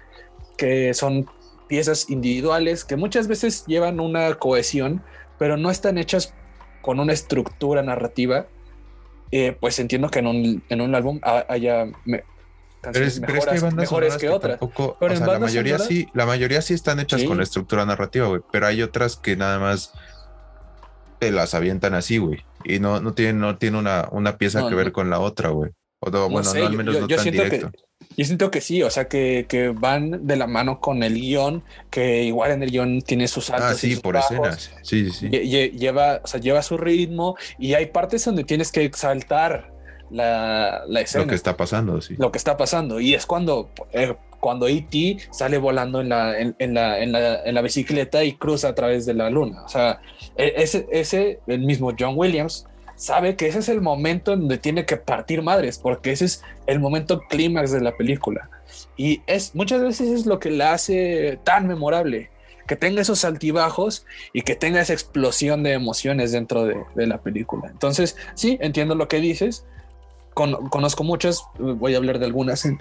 que son piezas individuales que muchas veces llevan una cohesión, pero no están hechas con una estructura narrativa eh, pues entiendo que en un, en un álbum haya canciones mejores que, otras. pero la mayoría sí, la mayoría sí están hechas con la estructura narrativa, güey. Pero hay otras que nada más te las avientan así, güey. Y no, no tienen, no tiene una, una pieza que ver con la otra, güey. O bueno, no, al menos no tan directo. Yo siento que sí, o sea, que, que, van de la mano con el guion, que igual en el guion tiene sus altos. Ah, sí, por escenas. Sí, sí, sí. Lleva, o sea, lleva su ritmo y hay partes donde tienes que exaltar la, la escena. Lo que está pasando, sí. Lo que está pasando. Y es cuando, eh, cuando E.T. sale volando en la, en, la, en, la, en la bicicleta y cruza a través de la luna. O sea, e, ese, ese el mismo John Williams sabe que ese es el momento en donde tiene que partir madres, porque ese es el momento clímax de la película. Y es muchas veces es lo que la hace tan memorable, que tenga esos altibajos y que tenga esa explosión de emociones dentro de, la película. Entonces, sí, entiendo lo que dices. conozco muchas, voy a hablar de algunas eh,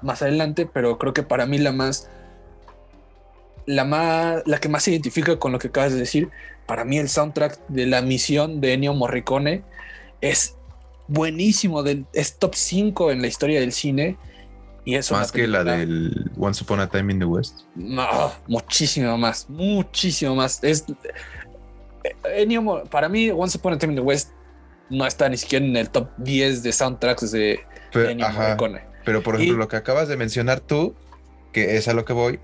más adelante, pero creo que para mí la más, la más, la que más se identifica con lo que acabas de decir para mí el soundtrack de la misión de Ennio Morricone es buenísimo, es top 5 en la historia del cine. Y es más que la del Once Upon a Time in the West. No, muchísimo más, muchísimo más. Es Ennio, para mí, Once Upon a Time in the West no está ni siquiera en el top 10 de soundtracks de, Ennio Morricone. Pero por ejemplo, lo que acabas de mencionar tú, que es a lo que voy,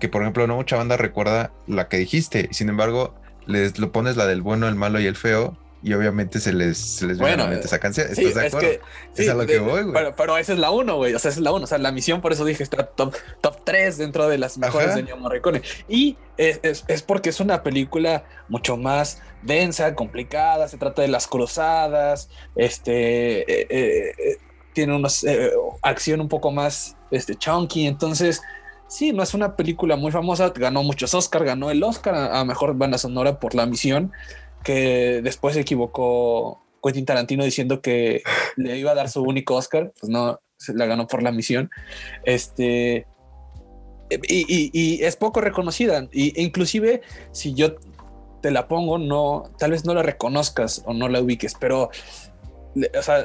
que por ejemplo no mucha banda recuerda la que dijiste. Sin embargo, les lo pones la del bueno, el malo y el feo, y obviamente se les, se les bueno, viene a esa canción. ¿Estás de acuerdo? Es, a lo que voy, güey. Pero, esa es la uno, güey. O sea, esa es la uno. O sea, la misión, por eso dije, está top, top 3 dentro de las mejores de Neo Morricone. Y es, es, porque es una película mucho más densa, complicada. Se trata de las cruzadas. Este eh, eh, eh, tiene una acción un poco más este, chunky. Entonces sí, no es una película muy famosa, ganó muchos Oscars, ganó el Oscar a, mejor banda sonora por la misión, que después se equivocó Quentin Tarantino diciendo que le iba a dar su único Oscar, pues no, la ganó por la misión. Este, y, es poco reconocida, y, inclusive si yo te la pongo, no, tal vez no la reconozcas o no la ubiques, pero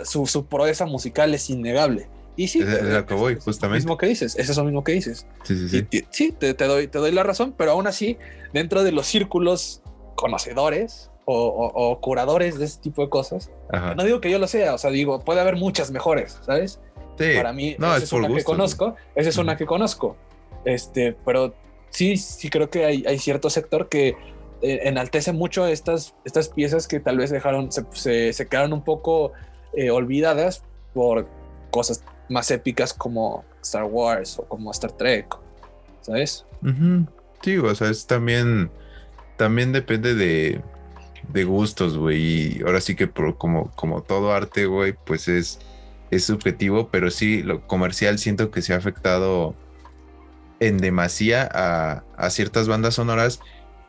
su, su proeza musical es innegable. Y sí, es, lo que voy, justamente. mismo que dices, es eso mismo que dices. Sí, sí, sí. sí, te, doy, te doy la razón, pero aún así, dentro de los círculos conocedores o, curadores de ese tipo de cosas, no digo que yo lo sea, o sea, digo, puede haber muchas mejores, ¿sabes? Sí. Para mí, esa es, una que conozco, esa es una que conozco. Este, pero sí, sí creo que hay, hay cierto sector que eh, enaltece mucho estas, estas piezas que tal vez dejaron, se, se, quedaron un poco eh, olvidadas por cosas más épicas como Star Wars o como Star Trek, ¿sabes? Sí, o sea, es también, también depende de, de gustos, güey. Y ahora sí que como, como todo arte, güey, pues es, es subjetivo, pero sí, lo comercial siento que se ha afectado en demasía a, a ciertas bandas sonoras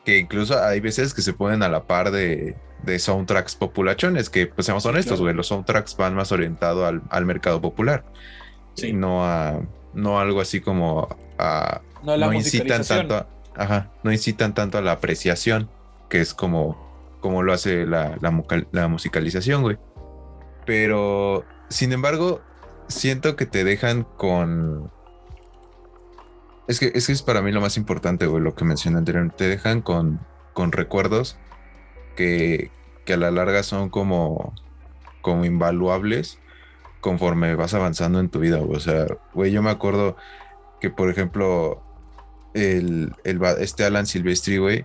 que incluso hay veces que se ponen a la par de, de soundtracks populachones, que pues seamos honestos, güey, los soundtracks van más orientados al, al mercado popular. Sí. No a no algo así como a no, la no incitan tanto ajá, no incitan tanto a la apreciación, que es como, como lo hace la, la musicalización, güey. Pero, sin embargo, siento que te dejan con. Es que, es que es para mí lo más importante, güey, lo que mencioné anteriormente. Te dejan con, con recuerdos que, que a la larga son como, como invaluables conforme vas avanzando en tu vida. O sea, güey, yo me acuerdo que, por ejemplo, el, el este Alan Silvestri, güey,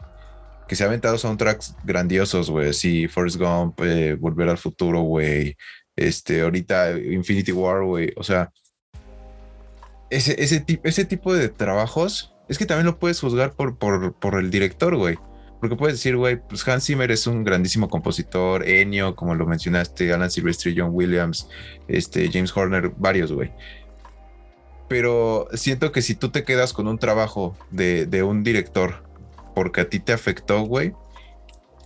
que se ha aventado soundtracks grandiosos, güey. Sí, Forrest Gump, eh, Volver al Futuro, güey. Este, ahorita Infinity War, güey. O sea, ese, ese, ese tipo de trabajos es que también lo puedes juzgar por, por, por el director, güey. Porque puedes decir, güey, pues Hans Zimmer es un grandísimo compositor, Ennio, como lo mencionaste, Alan Silvestri, John Williams, este, James Horner, varios, güey. Pero siento que si tú te quedas con un trabajo de, de un director porque a ti te afectó, güey,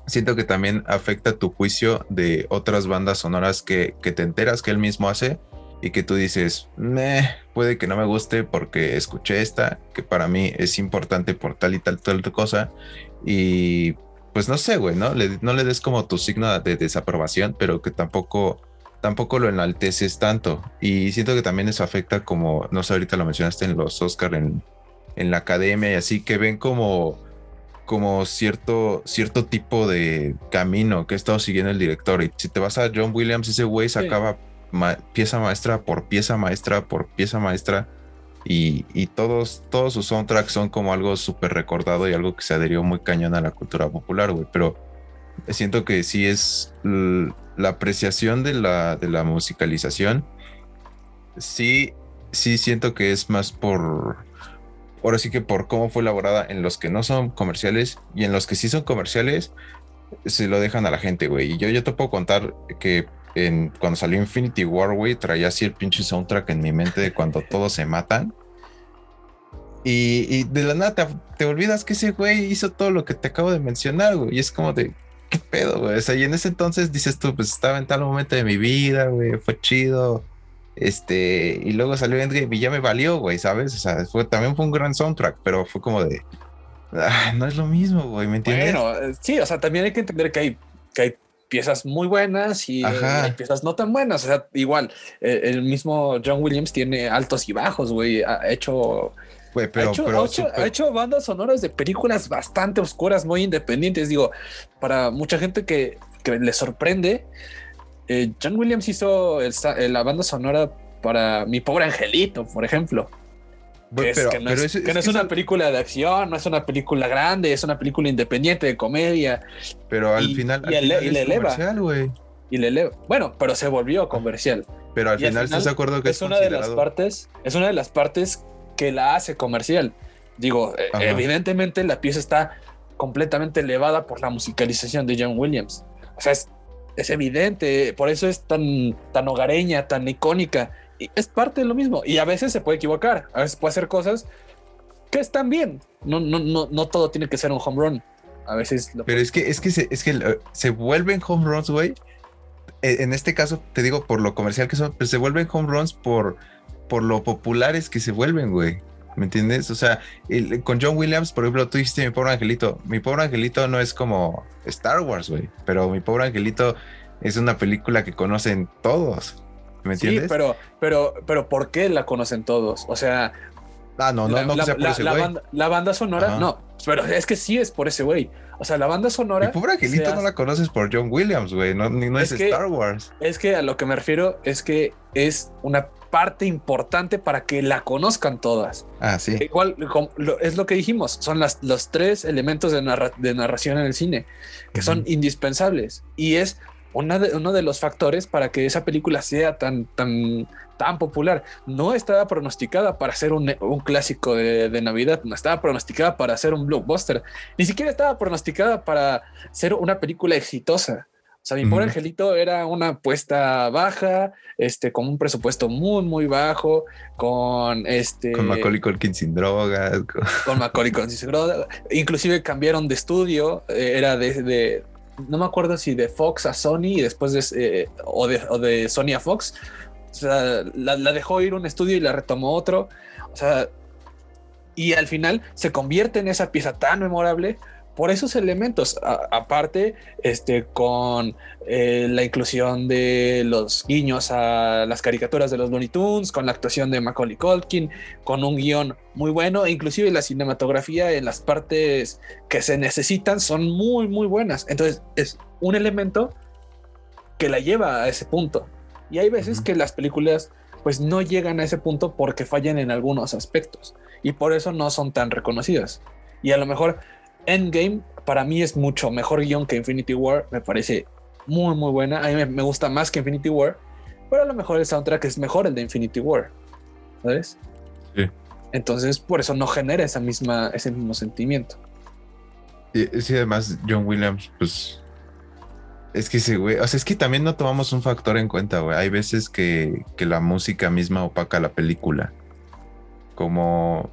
siento que también afecta tu juicio de otras bandas sonoras que, te enteras que él mismo hace y que tú dices, meh, puede que no me guste porque escuché esta, que para mí es importante por tal y tal, tal, cosa. Y pues no sé, güey, ¿no? no le des como tu signo de desaprobación, pero que tampoco, tampoco lo enalteces tanto. Y siento que también eso afecta como, no sé, ahorita lo mencionaste en los Oscar, en, en la academia y así, que ven como como cierto, cierto tipo de camino que ha estado siguiendo el director. Y si te vas a John Williams, ese güey sacaba pieza maestra por pieza maestra por pieza maestra. Y, y, todos, todos sus soundtracks son como algo súper recordado y algo que se adherió muy cañón a la cultura popular, güey. Pero siento que sí es la apreciación de la, de la musicalización. Sí, sí siento que es más por ahora sí que por cómo fue elaborada en los que no son comerciales y en los que sí son comerciales, se lo dejan a la gente, güey. Y yo, yo te puedo contar que en, cuando salió Infinity War, güey, traía así el pinche soundtrack en mi mente de cuando todos se matan. Y, de la nada te, olvidas que ese güey hizo todo lo que te acabo de mencionar, güey. Y es como de, ¿qué pedo, güey? O sea, y en ese entonces dices tú, pues estaba en tal momento de mi vida, güey, fue chido este, y luego salió Endgame y ya me valió, güey, ¿sabes? O sea, fue, también fue un gran soundtrack, pero fue como de. Ah, no es lo mismo, güey, ¿me entiendes? Bueno, eh, sí, o sea, también hay que entender que hay, que hay piezas muy buenas y hay piezas no tan buenas. O sea, igual, eh, el mismo John Williams tiene altos y bajos, güey. Ha hecho. pero, ha, hecho, bandas sonoras de películas bastante oscuras, muy independientes. Digo, para mucha gente que, que le sorprende, eh, John Williams hizo la banda sonora para Mi Pobre Angelito, por ejemplo. Que, no, es, una película de acción, no es una película grande, es una película independiente de comedia. Pero al final, y, le eleva. Y le eleva. Bueno, pero se volvió comercial. Pero al final, ¿estás de acuerdo que es, una de las partes? Es una de las partes que la hace comercial. Digo, eh, evidentemente la pieza está completamente elevada por la musicalización de John Williams. O sea, es es evidente, por eso es tan, tan hogareña, tan icónica. Es parte de lo mismo. Y a veces se puede equivocar, a veces puede hacer cosas que están bien. No, no, no, no todo tiene que ser un home run. A veces. Pero es que, es que, se, es que se vuelven home runs, güey. E, en este caso, te digo por lo comercial que son, pero se vuelven home runs por, por lo populares que se vuelven, güey. ¿Me entiendes? O sea, con John Williams, por ejemplo, tú dijiste mi pobre angelito. Mi pobre angelito no es como Star Wars, güey. Pero mi pobre angelito es una película que conocen todos. ¿Me entiendes? Sí, pero, pero, pero ¿por qué la conocen todos? O sea. Ah, no, no, no sea por ese güey. la banda sonora, no. Pero es que sí es por ese güey. O sea, la banda sonora. Mi pobre angelito no la conoces por John Williams, güey. No, no es, Star Wars. Es que a lo que me refiero es que es una parte importante para que la conozcan todas. Ah, sí. Igual es lo que dijimos, son las, los tres elementos de, narración en el cine que son indispensables y es una de, uno de los factores para que esa película sea tan, tan, tan popular. No estaba pronosticada para ser un, clásico de, de, Navidad, no estaba pronosticada para ser un blockbuster, ni siquiera estaba pronosticada para ser una película exitosa. O sea, mi pobre angelito era una apuesta baja, este, con un presupuesto muy, muy bajo, con este. Con Macaulay Culkin sin drogas. *laughs* Con, Macaulay Culkin sin drogas. Inclusive cambiaron de estudio, eh, era de, No me acuerdo si de Fox a Sony y después de. Eh, o, de o de Sony a Fox. O sea, la, la, dejó ir un estudio y la retomó otro. O sea, y al final se convierte en esa pieza tan memorable por esos elementos. aparte, este, con eh, la inclusión de los guiños a las caricaturas de los Looney Tunes, con la actuación de Macaulay Culkin, con un guion muy bueno, inclusive la cinematografía en las partes que se necesitan son muy, muy buenas. Entonces, es un elemento que la lleva a ese punto. Y hay veces que las películas pues no llegan a ese punto porque fallan en algunos aspectos y por eso no son tan reconocidas. Y a lo mejor Endgame para mí es mucho mejor guion que Infinity War, me parece muy muy buena, a mí me, gusta más que Infinity War, pero a lo mejor el soundtrack es mejor el de Infinity War, ¿sabes? Sí. Entonces por eso no genera esa misma, ese mismo sentimiento. Y, sí, además John Williams, pues es que sí, güey, o sea, es que también no tomamos un factor en cuenta, güey. Hay veces que, que la música misma opaca la película. Como,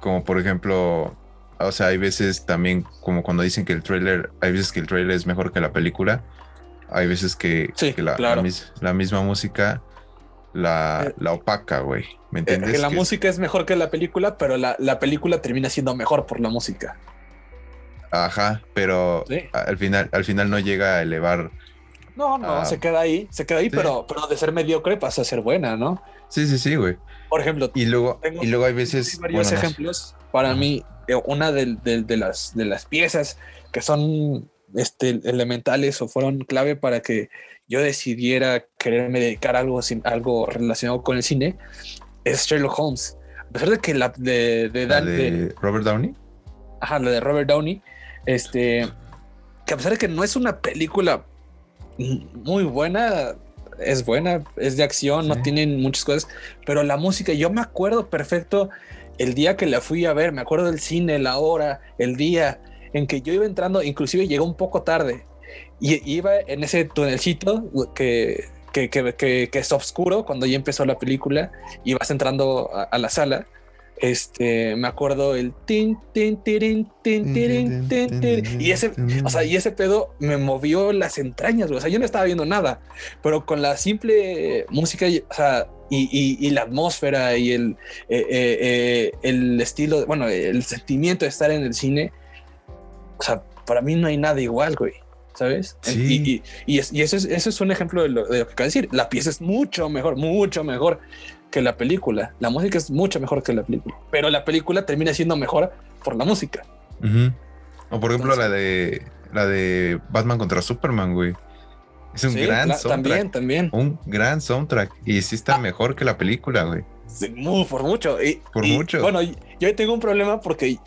como por ejemplo, o sea, hay veces también, como cuando dicen que el trailer, hay veces que el trailer es mejor que la película. Hay veces que, la, misma música la, eh, la opaca, güey. ¿Me eh, entiendes? que la música es mejor que la película, pero la, película termina siendo mejor por la música. Ajá, pero al final, al final no llega a elevar. No, no, se queda ahí, se queda ahí, pero, pero de ser mediocre pasa a ser buena, ¿no? Sí, sí, sí, güey. Por ejemplo, y luego, y luego hay veces. Varios ejemplos. Para mí, eh, una de, las, de las piezas que son este, elementales o fueron clave para que yo decidiera quererme dedicar a algo, algo relacionado con el cine es Sherlock Holmes. A pesar de que la de, de, Robert Downey. Ajá, la de Robert Downey. Este, que a pesar de que no es una película muy buena, es buena, es de acción, no tienen muchas cosas, pero la música, yo me acuerdo perfecto el día que la fui a ver, me acuerdo del cine, la hora, el día en que yo iba entrando, inclusive llegó un poco tarde y iba en ese tunelcito que, que, que, que es oscuro cuando ya empezó la película y vas entrando a, la sala. Este, me acuerdo el tin, tin, tin, tin, tin, tin, y ese, o sea, y ese pedo me movió las entrañas, o sea, yo no estaba viendo nada, pero con la simple música, o sea, y, la atmósfera y el, eh, eh, eh, el estilo, bueno, el sentimiento de estar en el cine, o sea, para mí no hay nada igual, güey. ¿Sabes? Y, y, eso, es, eso es un ejemplo de lo, que acabo de decir. La pieza es mucho mejor, mucho mejor que la película. La música es mucho mejor que la película. Pero la película termina siendo mejor por la música. O por ejemplo, la de la de Batman contra Superman, güey. Es un gran soundtrack. También, también. Un gran soundtrack. Y sí está ah. mejor que la película, güey. muy, por mucho. Y, por mucho. Bueno, yo tengo un problema porque,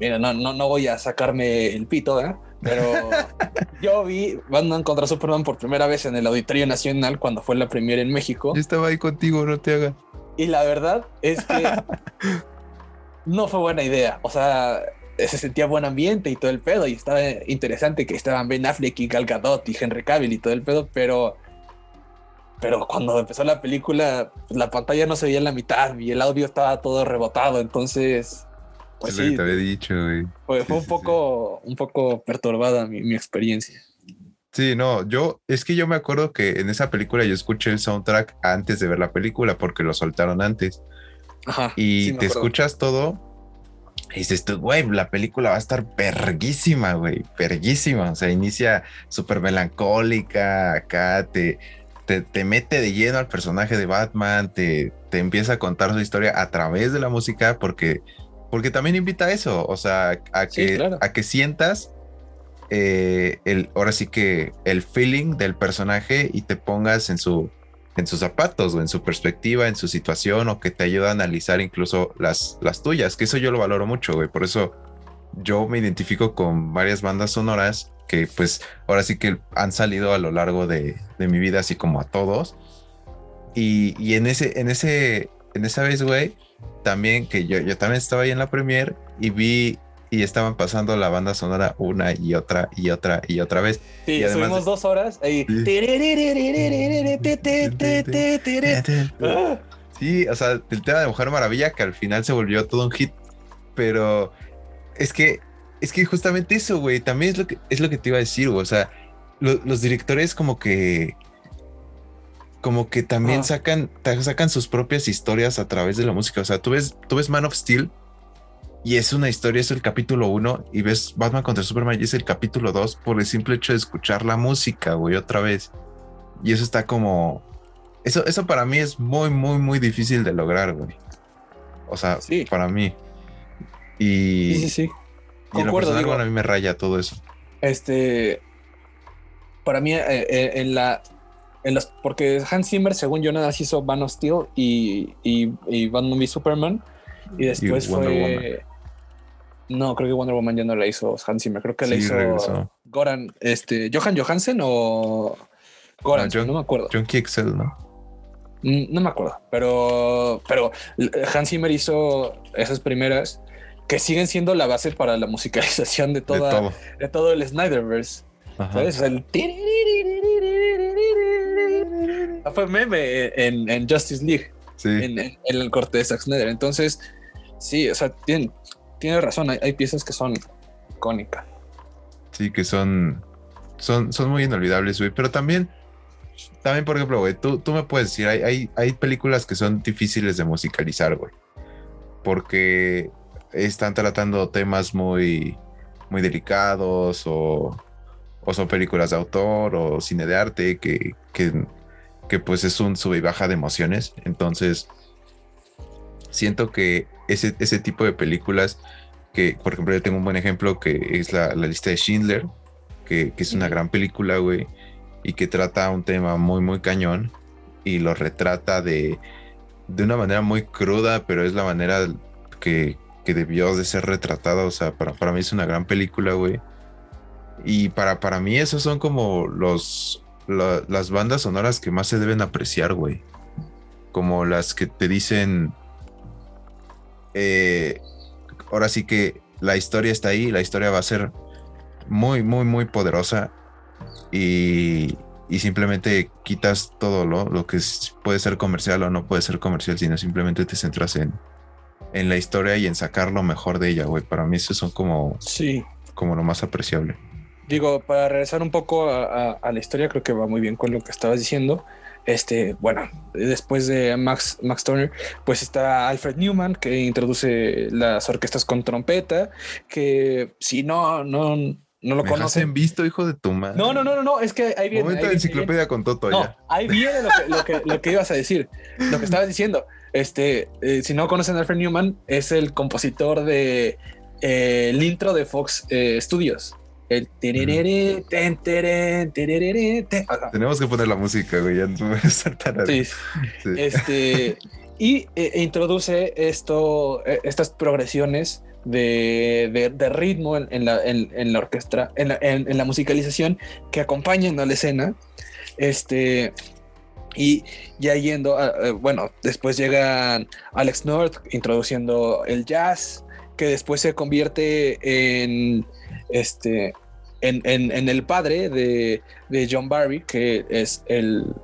mira, no, no, no voy a sacarme el pito, ¿eh? Pero *laughs* yo vi Batman contra Superman por primera vez en el Auditorio Nacional cuando fue la primera en México. Yo estaba ahí contigo, no te hagas. Y la verdad es que *laughs* no fue buena idea. O sea, se sentía buen ambiente y todo el pedo y estaba interesante que estaban Ben Affleck y Gal Gadot y Henry Cavill y todo el pedo, pero pero cuando empezó la película pues, la pantalla no se veía en la mitad y el audio estaba todo rebotado, entonces pues sí, te había dicho, Fue, un poco un poco perturbada mi, mi experiencia. Sí, no, yo es que yo me acuerdo que en esa película yo escuché el soundtrack antes de ver la película porque lo soltaron antes. Ajá, y te escuchas todo y dices tú, güey, la película va a estar perguísima, güey, perguísima. O sea, inicia súper melancólica, acá te, te, mete de lleno al personaje de Batman, te, te empieza a contar su historia a través de la música, porque, porque también invita a eso, o sea, a que, a que sientas eh, el, ahora sí que el feeling del personaje y te pongas en su, en sus zapatos o en su perspectiva, en su situación o que te ayuda a analizar incluso las, las tuyas, que eso yo lo valoro mucho, güey. Por eso yo me identifico con varias bandas sonoras que pues ahora sí que han salido a lo largo de, mi vida, así como a todos. Y, en ese, en ese, en esa vez, güey, también que yo, yo también estaba ahí en la premier y vi y estaban pasando la banda sonora una y otra y otra y otra vez. Sí, y además dos horas. Sí, o sea, el tema de Mujer Maravilla que al final se volvió todo un hit, pero es que es que justamente eso, güey, también es lo que es lo que te iba a decir, güey, o sea, los directores como que como que también Ah. sacan, sacan sus propias historias a través de la música. O sea, tú ves, tú ves Man of Steel y es una historia, es el capítulo uno, y ves Batman contra Superman y es el capítulo dos por el simple hecho de escuchar la música, güey, otra vez. Y eso está como. Eso, eso para mí es muy, muy, muy difícil de lograr, güey. O sea, Sí. para mí. Y, Sí, sí, sí. y Concuerdo, personal, digo, bueno, a mí me raya todo eso. Este, para mí, eh, eh, en la, en las, porque Hans Zimmer, según yo, nada más hizo Man of Steel y, y, y Batman v Superman, y después fue. No, creo que Wonder Woman ya no la hizo Hans Zimmer, creo que la Sí, hizo regresó. Goran, este, Johan Johansen o Goran, No, John- no me acuerdo. Junkie Excel, ¿no? Mm, No me acuerdo, pero, pero Hans Zimmer hizo esas primeras que siguen siendo la base para la musicalización de, De toda, todo. de todo el Snyderverse. Ajá. ¿Sabes? El fue meme en, en Justice League, Sí. en, en el corte de Zack Snyder. Entonces, sí, o sea, tiene, tiene razón. Hay, piezas que son icónicas. Sí, que son, son, son muy inolvidables, güey. Pero también, también, por ejemplo, güey, tú, tú me puedes decir, hay, hay, hay películas que son difíciles de musicalizar, güey. Porque están tratando temas muy, muy delicados o, o son películas de autor o cine de arte que, que, que pues es un sube y baja de emociones. Entonces, siento que ese, ese tipo de películas que, por ejemplo, yo tengo un buen ejemplo que es la, la lista de Schindler, que, que es una gran película, güey, y que trata un tema muy, muy cañón y lo retrata de, de una manera muy cruda, pero es la manera que, que debió de ser retratada. O sea, para, para mí es una gran película, güey. Y para, para mí esos son como los, la- las bandas sonoras que más se deben apreciar, güey. Como las que te dicen, eh, ahora sí que la historia está ahí, la historia va a ser muy, muy, muy poderosa y, y simplemente quitas todo lo, lo que es- puede ser comercial o no puede ser comercial, sino simplemente te centras en, en la historia y en sacar lo mejor de ella, güey. Para mí eso son como, Sí. como lo más apreciable. Digo, para regresar un poco a, a- a la historia, creo que va muy bien con lo que estabas diciendo. Este, bueno, después de Max, Max Turner, pues está Alfred Newman, que introduce las orquestas con trompeta, que si no, no, no lo ¿Me dejas conocen. en visto, hijo de tu madre? No, no, no, no, no, es que ahí viene. Momento ahí de viene, enciclopedia con Toto No, ya. ahí viene lo que, lo, que, lo que ibas a decir, lo que estabas diciendo. Este, eh, si no conocen a Alfred Newman, es el compositor de eh, el intro de Fox eh, Studios. El tererere, ten, teren, tererere, ten. Ajá. Tenemos que poner la música, güey. Ya no estar tan Sí, *laughs* Sí. este y eh, introduce esto, eh, estas progresiones de, de- de ritmo en, en la, en- en la orquesta, en la, en- en la musicalización que acompañan a la escena. Este y ya yendo, a- eh, bueno, después llegan Alex North introduciendo el jazz, que después se convierte en este en, en- en el padre de, de John Barry, que es el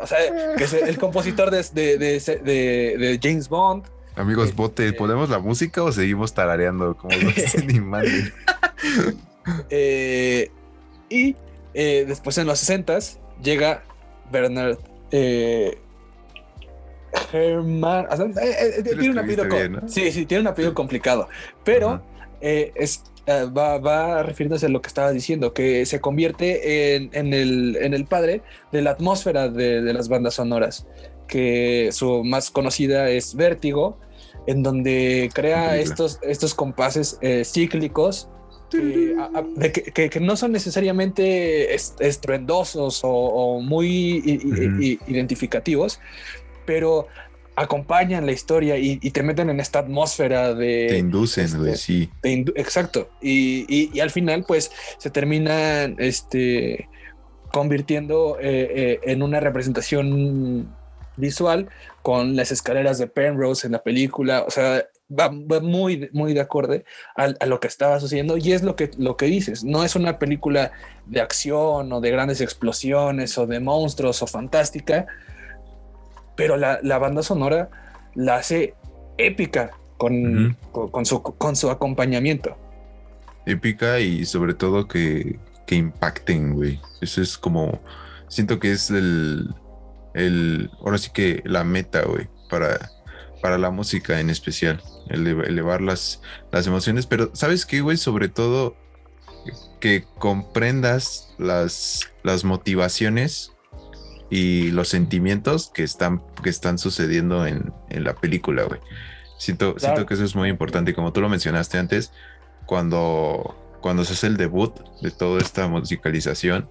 o sea, que es el compositor de, de- de- James Bond. Amigos, bote, ¿ponemos la música o seguimos tarareando como los animales? Y después en los 60 llega Bernard O sea, eh, eh, tiene un apellido. Sí, sí, tiene un apellido complicado. Pero eh, es, va, va refiriéndose a lo que estabas diciendo, que se convierte en, en el, en el padre de la atmósfera de, de las bandas sonoras, que su más conocida es Vértigo, en donde crea estos, estos compases cíclicos que, a- a- de que, que- que no son necesariamente est- estruendosos o, o muy i- i- identificativos, pero acompañan la historia y, y te meten en esta atmósfera de... Te inducen, este, güey, sí. indu- exacto. Y, y- y al final, pues, se terminan este, convirtiendo eh, eh, en una representación visual con las escaleras de Penrose en la película. O sea, va, va muy, muy de acorde al- a, lo que estaba sucediendo. Y es lo que, lo que dices. No es una película de acción o de grandes explosiones o de monstruos o fantástica, pero la, la banda sonora la hace épica con, con su, con su acompañamiento. Épica y sobre todo que, que impacten, güey. Eso es como, siento que es el, el, ahora sí que la meta, güey, para, para la música en especial, elevar las, las emociones, pero ¿sabes qué, güey? Sobre todo que comprendas las, las motivaciones y los sentimientos que están, que están sucediendo en, en la película, güey. Siento, siento que eso es muy importante. Y como tú lo mencionaste antes, cuando, cuando se hace el debut de toda esta musicalización,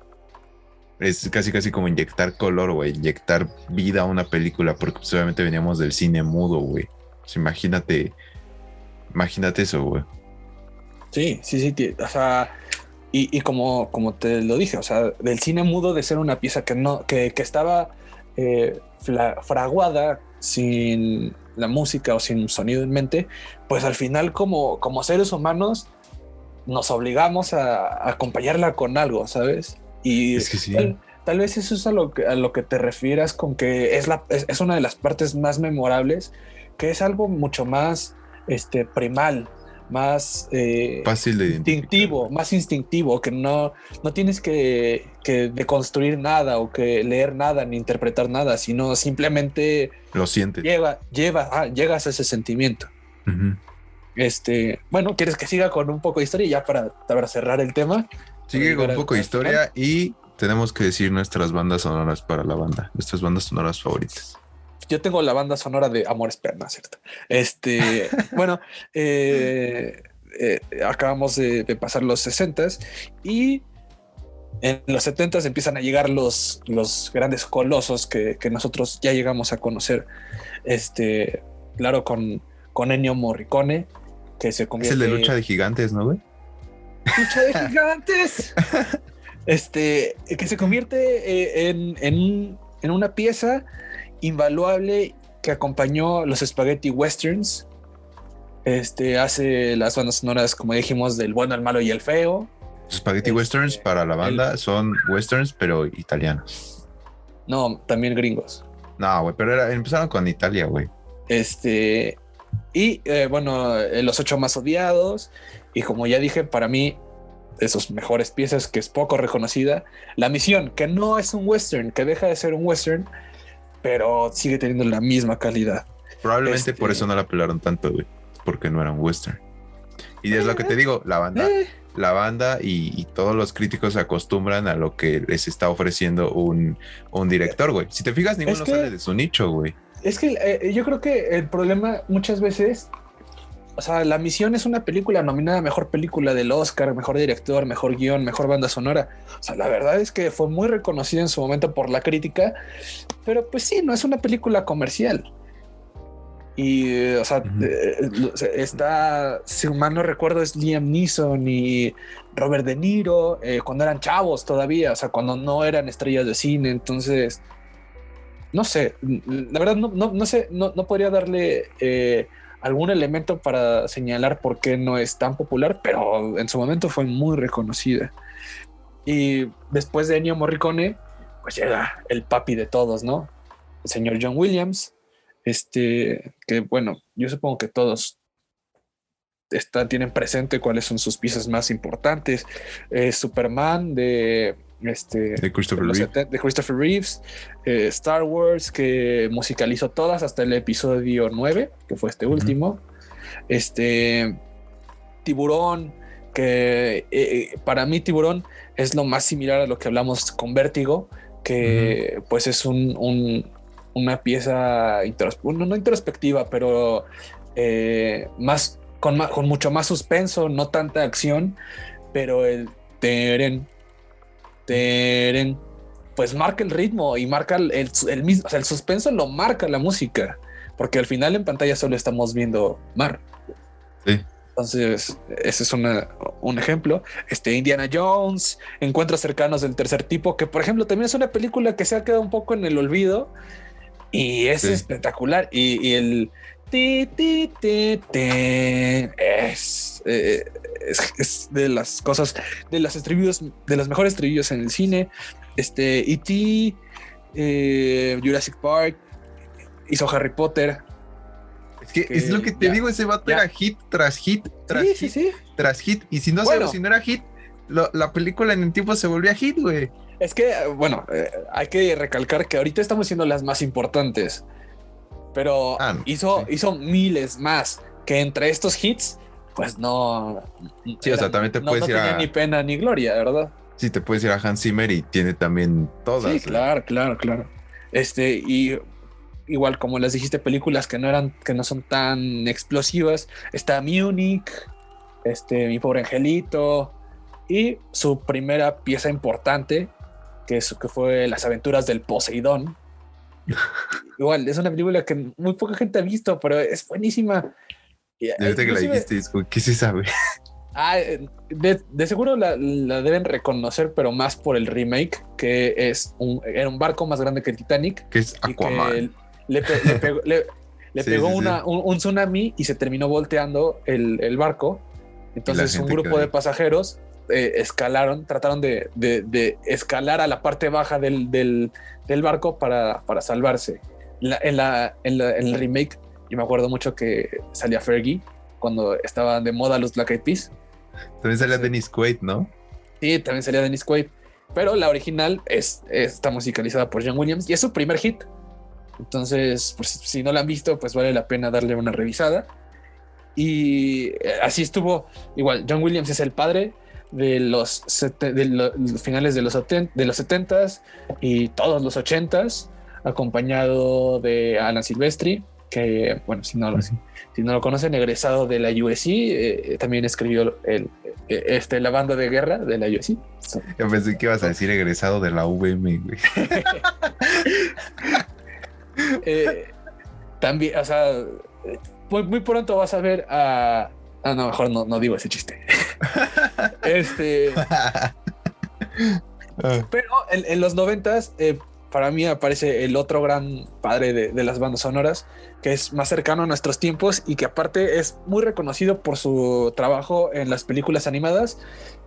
es casi casi como inyectar color, güey, inyectar vida a una película, porque pues, obviamente veníamos del cine mudo, güey. imagínate, imagínate eso, güey. Sí, sí, sí, o sea, y, como, como te lo dije, o sea, del cine mudo de ser una pieza que no, que, estaba eh, fraguada sin la música o sin sonido en mente, pues al final como, como seres humanos nos obligamos a, acompañarla con algo, ¿sabes? Y tal, vez eso es a lo que, a lo que te refieras con que es, la, es, una de las partes más memorables, que es algo mucho más este, primal, más eh, fácil de instintivo, más instintivo, que no, no tienes que, que deconstruir nada o que leer nada ni interpretar nada, sino simplemente lo sientes. Lleva, lleva, ah, llegas a ese sentimiento. Este, bueno, ¿quieres que siga con un poco de historia ya para, para cerrar el tema? Sigue con un poco de historia y tenemos que decir nuestras bandas sonoras para la banda, nuestras bandas sonoras favoritas yo tengo la banda sonora de Amores Perna, ¿cierto? Este, *laughs* bueno, eh, eh, acabamos de, pasar los 60 y en los 70 empiezan a llegar los, los grandes colosos que, nosotros ya llegamos a conocer. Este, claro, con, con Ennio Morricone, que se convierte. Es el de lucha de gigantes, ¿no, güey? Lucha de *laughs* gigantes. este, que se convierte eh, en, en, en una pieza invaluable que acompañó los spaghetti westerns. Este hace las bandas sonoras, como dijimos, del bueno, el malo y el feo. Los spaghetti este, westerns para la banda son westerns, pero italianos. No, también gringos. No, güey, pero empezaron con Italia, güey. Este, y eh, bueno, eh, los ocho más odiados. Y como ya dije, para mí, de sus mejores piezas, que es poco reconocida, La Misión, que no es un western, que deja de ser un western, pero sigue teniendo la misma calidad. Probablemente por este, eso no la pelaron tanto, güey, porque no era un western. Y es lo que te digo, la banda, eh. la banda y, todos los críticos se acostumbran a lo que les está ofreciendo un, un director, güey. Si te fijas, ninguno sale de su nicho, güey. Es que eh, yo creo que el problema muchas veces o sea, La Misión es una película nominada a Mejor Película del Oscar, Mejor Director, Mejor Guión, Mejor Banda Sonora. O sea, la verdad es que fue muy reconocida en su momento por la crítica, pero pues sí, no es una película comercial. Y, o sea, eh, está, si mal no recuerdo, es Liam Neeson y Robert De Niro, eh, cuando eran chavos todavía, o sea, cuando no eran estrellas de cine. Entonces, no sé, la verdad no, no, sé, no, no podría darle... Eh, algún elemento para señalar por qué no es tan popular, pero en su momento fue muy reconocida. Y después de Ennio Morricone, pues llega el papi de todos, ¿no? El señor John Williams, este, que bueno, yo supongo que todos están, tienen presente cuáles son sus piezas más importantes. Superman de este, de Christopher, Reeves, eh, Star Wars, que musicalizó todas hasta el episodio 9, que fue este último. Este, Tiburón, que eh, eh, para mí Tiburón es lo más similar a lo que hablamos con Vértigo, que pues es un, una pieza, no introspectiva, pero más con, con mucho más suspenso, no tanta acción, pero el teren, pues marca el ritmo y marca el, el, mismo, o sea, el suspenso lo marca la música, porque al final en pantalla solo estamos viendo mar. Sí. Entonces, ese es un ejemplo. Este Indiana Jones, Encuentros cercanos del tercer tipo, que por ejemplo también es una película que se ha quedado un poco en el olvido y es espectacular. Y, el ti, ti, ti, es eh, es, de las cosas, de las estribillos, de los mejores estribillos en el cine. Este, E.T., eh, Jurassic Park, hizo Harry Potter. Es que, es lo que te digo, ese vato era hit tras hit, tras hit, tras hit. Y si no, si no era hit, la película en el tiempo se volvió a hit, güey. Es que, bueno, eh, hay que recalcar que ahorita estamos siendo las más importantes, pero Ah, no, hizo, sí. hizo miles más que entre estos hits, pues no. Sí, o sea, también te puedes no ir tenía a- ni pena ni gloria, ¿verdad? Sí, te puedes ir a Hans Zimmer y tiene también todas. Sí, güey. claro, claro, claro. Este, y igual como les dijiste, películas que no eran, que no son tan explosivas. Está Munich, este, Mi pobre angelito, y su primera pieza importante, que, es, que fue Las aventuras del Poseidón. *laughs* igual, es una película que muy poca gente ha visto, pero es buenísima. Y, que la dijiste, ¿qué se sabe? *laughs* Ah, eh, de, de seguro la, la deben reconocer, pero más por el remake, que es un, era un barco más grande que el Titanic. Que es y que Aquaman. le, pe- le pegó, le- *laughs* le Sí, pegó sí, sí. una, Un, un tsunami y se terminó volteando el, el barco. Entonces un grupo de pasajeros eh, escalaron, trataron de, de- de escalar a la parte baja del, del- del barco para, para salvarse. La- en, la, en, la- en el remake, yo me acuerdo mucho que salía Fergie cuando estaban de moda los Black Eyed Peas. También salía. Dennis Quaid, ¿no? Sí, también salía Dennis Quaid. Pero la original es, está musicalizada por John Williams y es su primer hit. Entonces, pues, si no la han visto, pues vale la pena darle una revisada. Y eh, así estuvo. Igual, John Williams es el padre de los, de finales de los, de los 70s y todos los 80s, acompañado de Alan Silvestri, que, bueno, si no lo, si, si no lo conocen, egresado de la USC, eh, también escribió el, eh, este, la banda de guerra de la USC. So- Yo pensé que ibas a decir egresado de la VM, güey. *laughs* eh, también, o sea, muy, muy pronto vas a ver a. Ah, no, mejor no, no digo ese chiste. *laughs* este, *laughs* pero en, en los noventas, eh, para mí aparece el otro gran padre de, de las bandas sonoras, que es más cercano a nuestros tiempos y que aparte es muy reconocido por su trabajo en las películas animadas,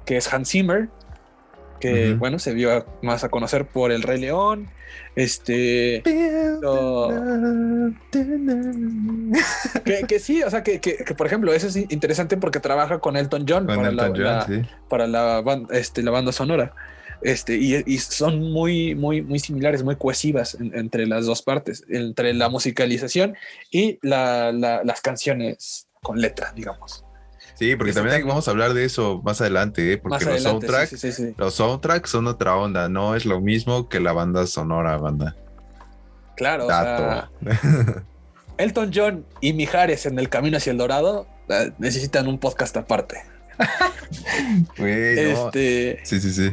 que es Hans Zimmer, que bueno, se dio a- más a conocer por El Rey León, este... *laughs* Que, que sí, o sea, que, que- que, por ejemplo, eso es interesante porque trabaja con Elton John Con para, Elton la, John, la- sí. para la, este, la banda sonora. Este, y, y son muy, muy, muy similares, muy cohesivas en- entre las dos partes, entre la musicalización y la- la- las canciones con letra, digamos. Sí, porque también vamos a hablar de eso más adelante, ¿eh? porque Más los adelante, soundtracks, sí, sí, sí, sí. los soundtracks son otra onda, no es lo mismo que la banda sonora, banda. Claro, o sea, Dato. *laughs* Elton John y Mijares en el camino hacia el Dorado eh, necesitan un podcast aparte. *laughs* Este, Sí, sí, sí.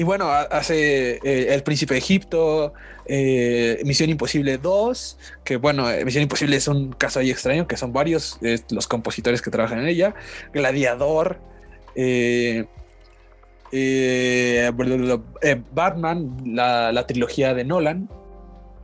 Y bueno, ha- hace eh, El Príncipe de Egipto, eh, Misión Imposible 2, que bueno, eh, Misión Imposible es un caso ahí extraño, que son varios los compositores que trabajan en ella, Gladiador, Batman, la trilogía de Nolan,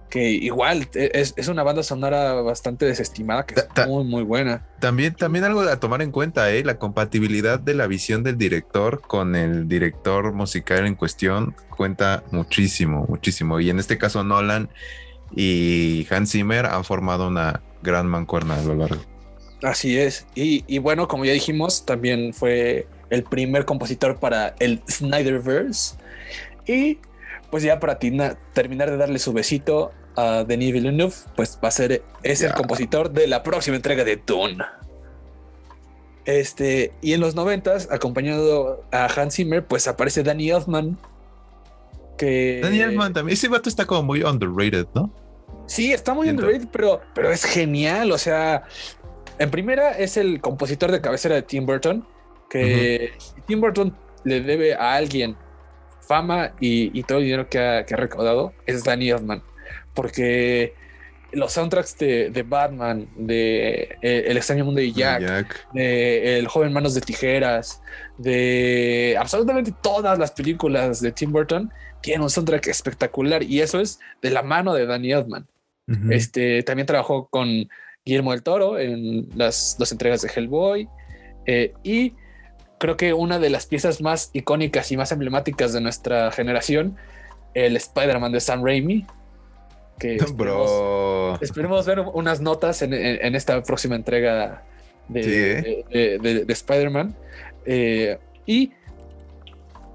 que igual eh, es, es una banda sonora bastante desestimada, que es Ta- ta- muy, muy buena. También, también algo a tomar en cuenta, ¿eh? la compatibilidad de la visión del director con el director musical en cuestión cuenta muchísimo, muchísimo. Y en este caso Nolan y Hans Zimmer han formado una gran mancuerna a lo largo. Así es. Y, y bueno, como ya dijimos, también fue el primer compositor para el Snyderverse. Y pues ya para tina- terminar de darle su besito a Denis Villeneuve, pues va a ser, es el compositor de la próxima entrega de Dune. Este, y en los noventas, acompañado a Hans Zimmer, pues aparece Danny Elfman. Que Daniel Mann también, ese vato está como muy underrated, ¿no? Sí, está muy Siento. underrated, pero, pero es genial. O sea, en primera es el compositor de cabecera de Tim Burton, que Tim Burton le debe a alguien fama y, y todo el dinero que ha, que ha recaudado, es Danny Elfman. Porque los soundtracks de, de Batman, de eh, El extraño mundo de Jack, Jack. de El joven manos de tijeras, de absolutamente todas las películas de Tim Burton, tienen un soundtrack espectacular y eso es de la mano de Danny Elfman. Este también trabajó con Guillermo del Toro en las dos entregas de Hellboy. eh, y creo que una de las piezas más icónicas y más emblemáticas de nuestra generación, el Spider-Man de Sam Raimi. Que *laughs* esperemos, ver unas notas en, en- en esta próxima entrega de, Sí, ¿eh? de- de- de- de Spider-Man. Eh, y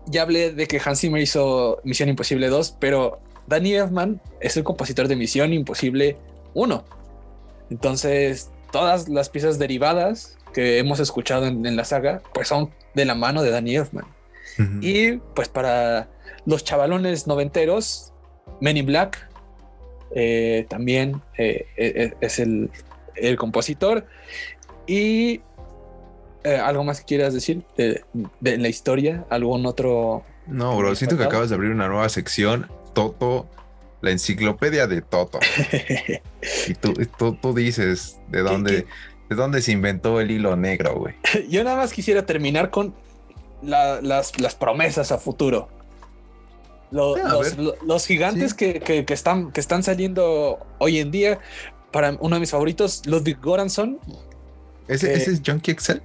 ya hablé de que Hans Zimmer hizo Misión Imposible 2, pero Danny Elfman es el compositor de Misión Imposible 1. Entonces, todas las piezas derivadas que hemos escuchado en, la saga, pues son de la mano de Danny Elfman. Y pues para los chavalones noventeros, Men in Black eh, también eh, eh, es el, el, compositor. Y algo más que quieras decir de, de, la historia, algún otro. No, bro, siento que acabas de abrir una nueva sección. Toto, la enciclopedia de Toto. *laughs* y tú, tú, dices de dónde, de dónde se inventó el hilo negro, güey. *laughs* Yo nada más quisiera terminar con las, las promesas a futuro. los, gigantes que, están, que están saliendo hoy en día, para uno de mis favoritos, Ludwig Goranson. ¿Ese, es Junkie Excel?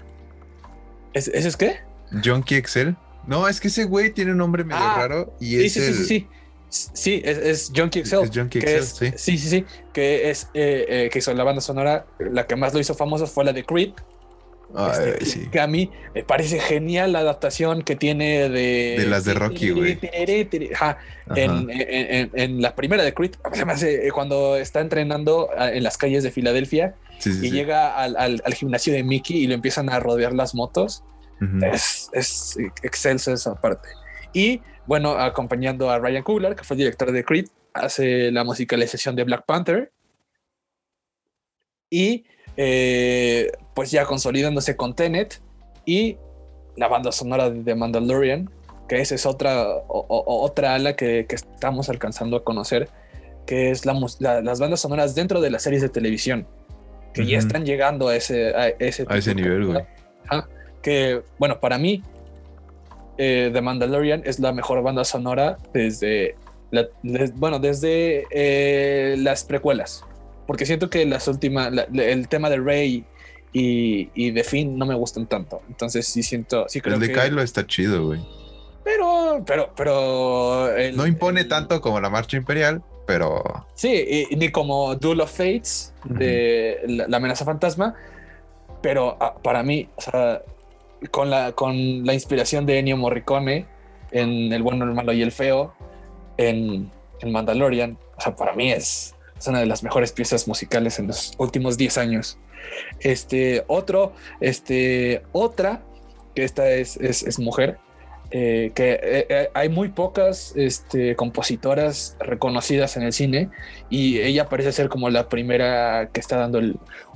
¿Ese, es qué? Junkie Excel. No, es que ese güey tiene un nombre medio ah, raro y es sí, sí, sí, sí. Sí, es, es Junkie Excel. Es Junkie Excel, sí. Sí, sí, sí. Que es eh, eh, que hizo la banda sonora. La que más lo hizo famoso fue la de Creep, este, que a mí me parece genial la adaptación que tiene de. De las de Rocky, güey. En, la primera de Creed, eh, cuando está entrenando ah, en las calles de Filadelfia y llega al, gimnasio de Mickey y lo empiezan a rodear las motos. Es, es excelso esa parte. Y bueno, acompañando a Ryan Coogler, que fue el director de Creed, hace la musicalización de Black Panther. Y eh, pues ya consolidándose con Tenet y la banda sonora de Mandalorian, que esa es otra, otra ala que, estamos alcanzando a conocer, que es las bandas sonoras dentro de las series de televisión, que ya están llegando a ese, a ese, nivel, güey. que, bueno, para mí, eh, The Mandalorian es la mejor banda sonora desde, bueno, desde eh, las precuelas porque siento que las últimas, el tema de Rey y, y, de Finn no me gustan tanto. Entonces sí siento, sí creo El de Kylo está chido, güey. Pero, pero, pero. no impone tanto como la Marcha Imperial, pero. Sí, ni como Duel of Fates de la, amenaza fantasma. Pero ah, para mí, o sea, con la, con la inspiración de Ennio Morricone en El bueno, el malo y el feo, en, en Mandalorian, o sea, para mí es es una de las mejores piezas musicales en los últimos 10 años. Este otro, este otra, que esta es, es, mujer, eh, que eh, eh, hay muy pocas este, compositoras reconocidas en el cine y ella parece ser como la primera que está dando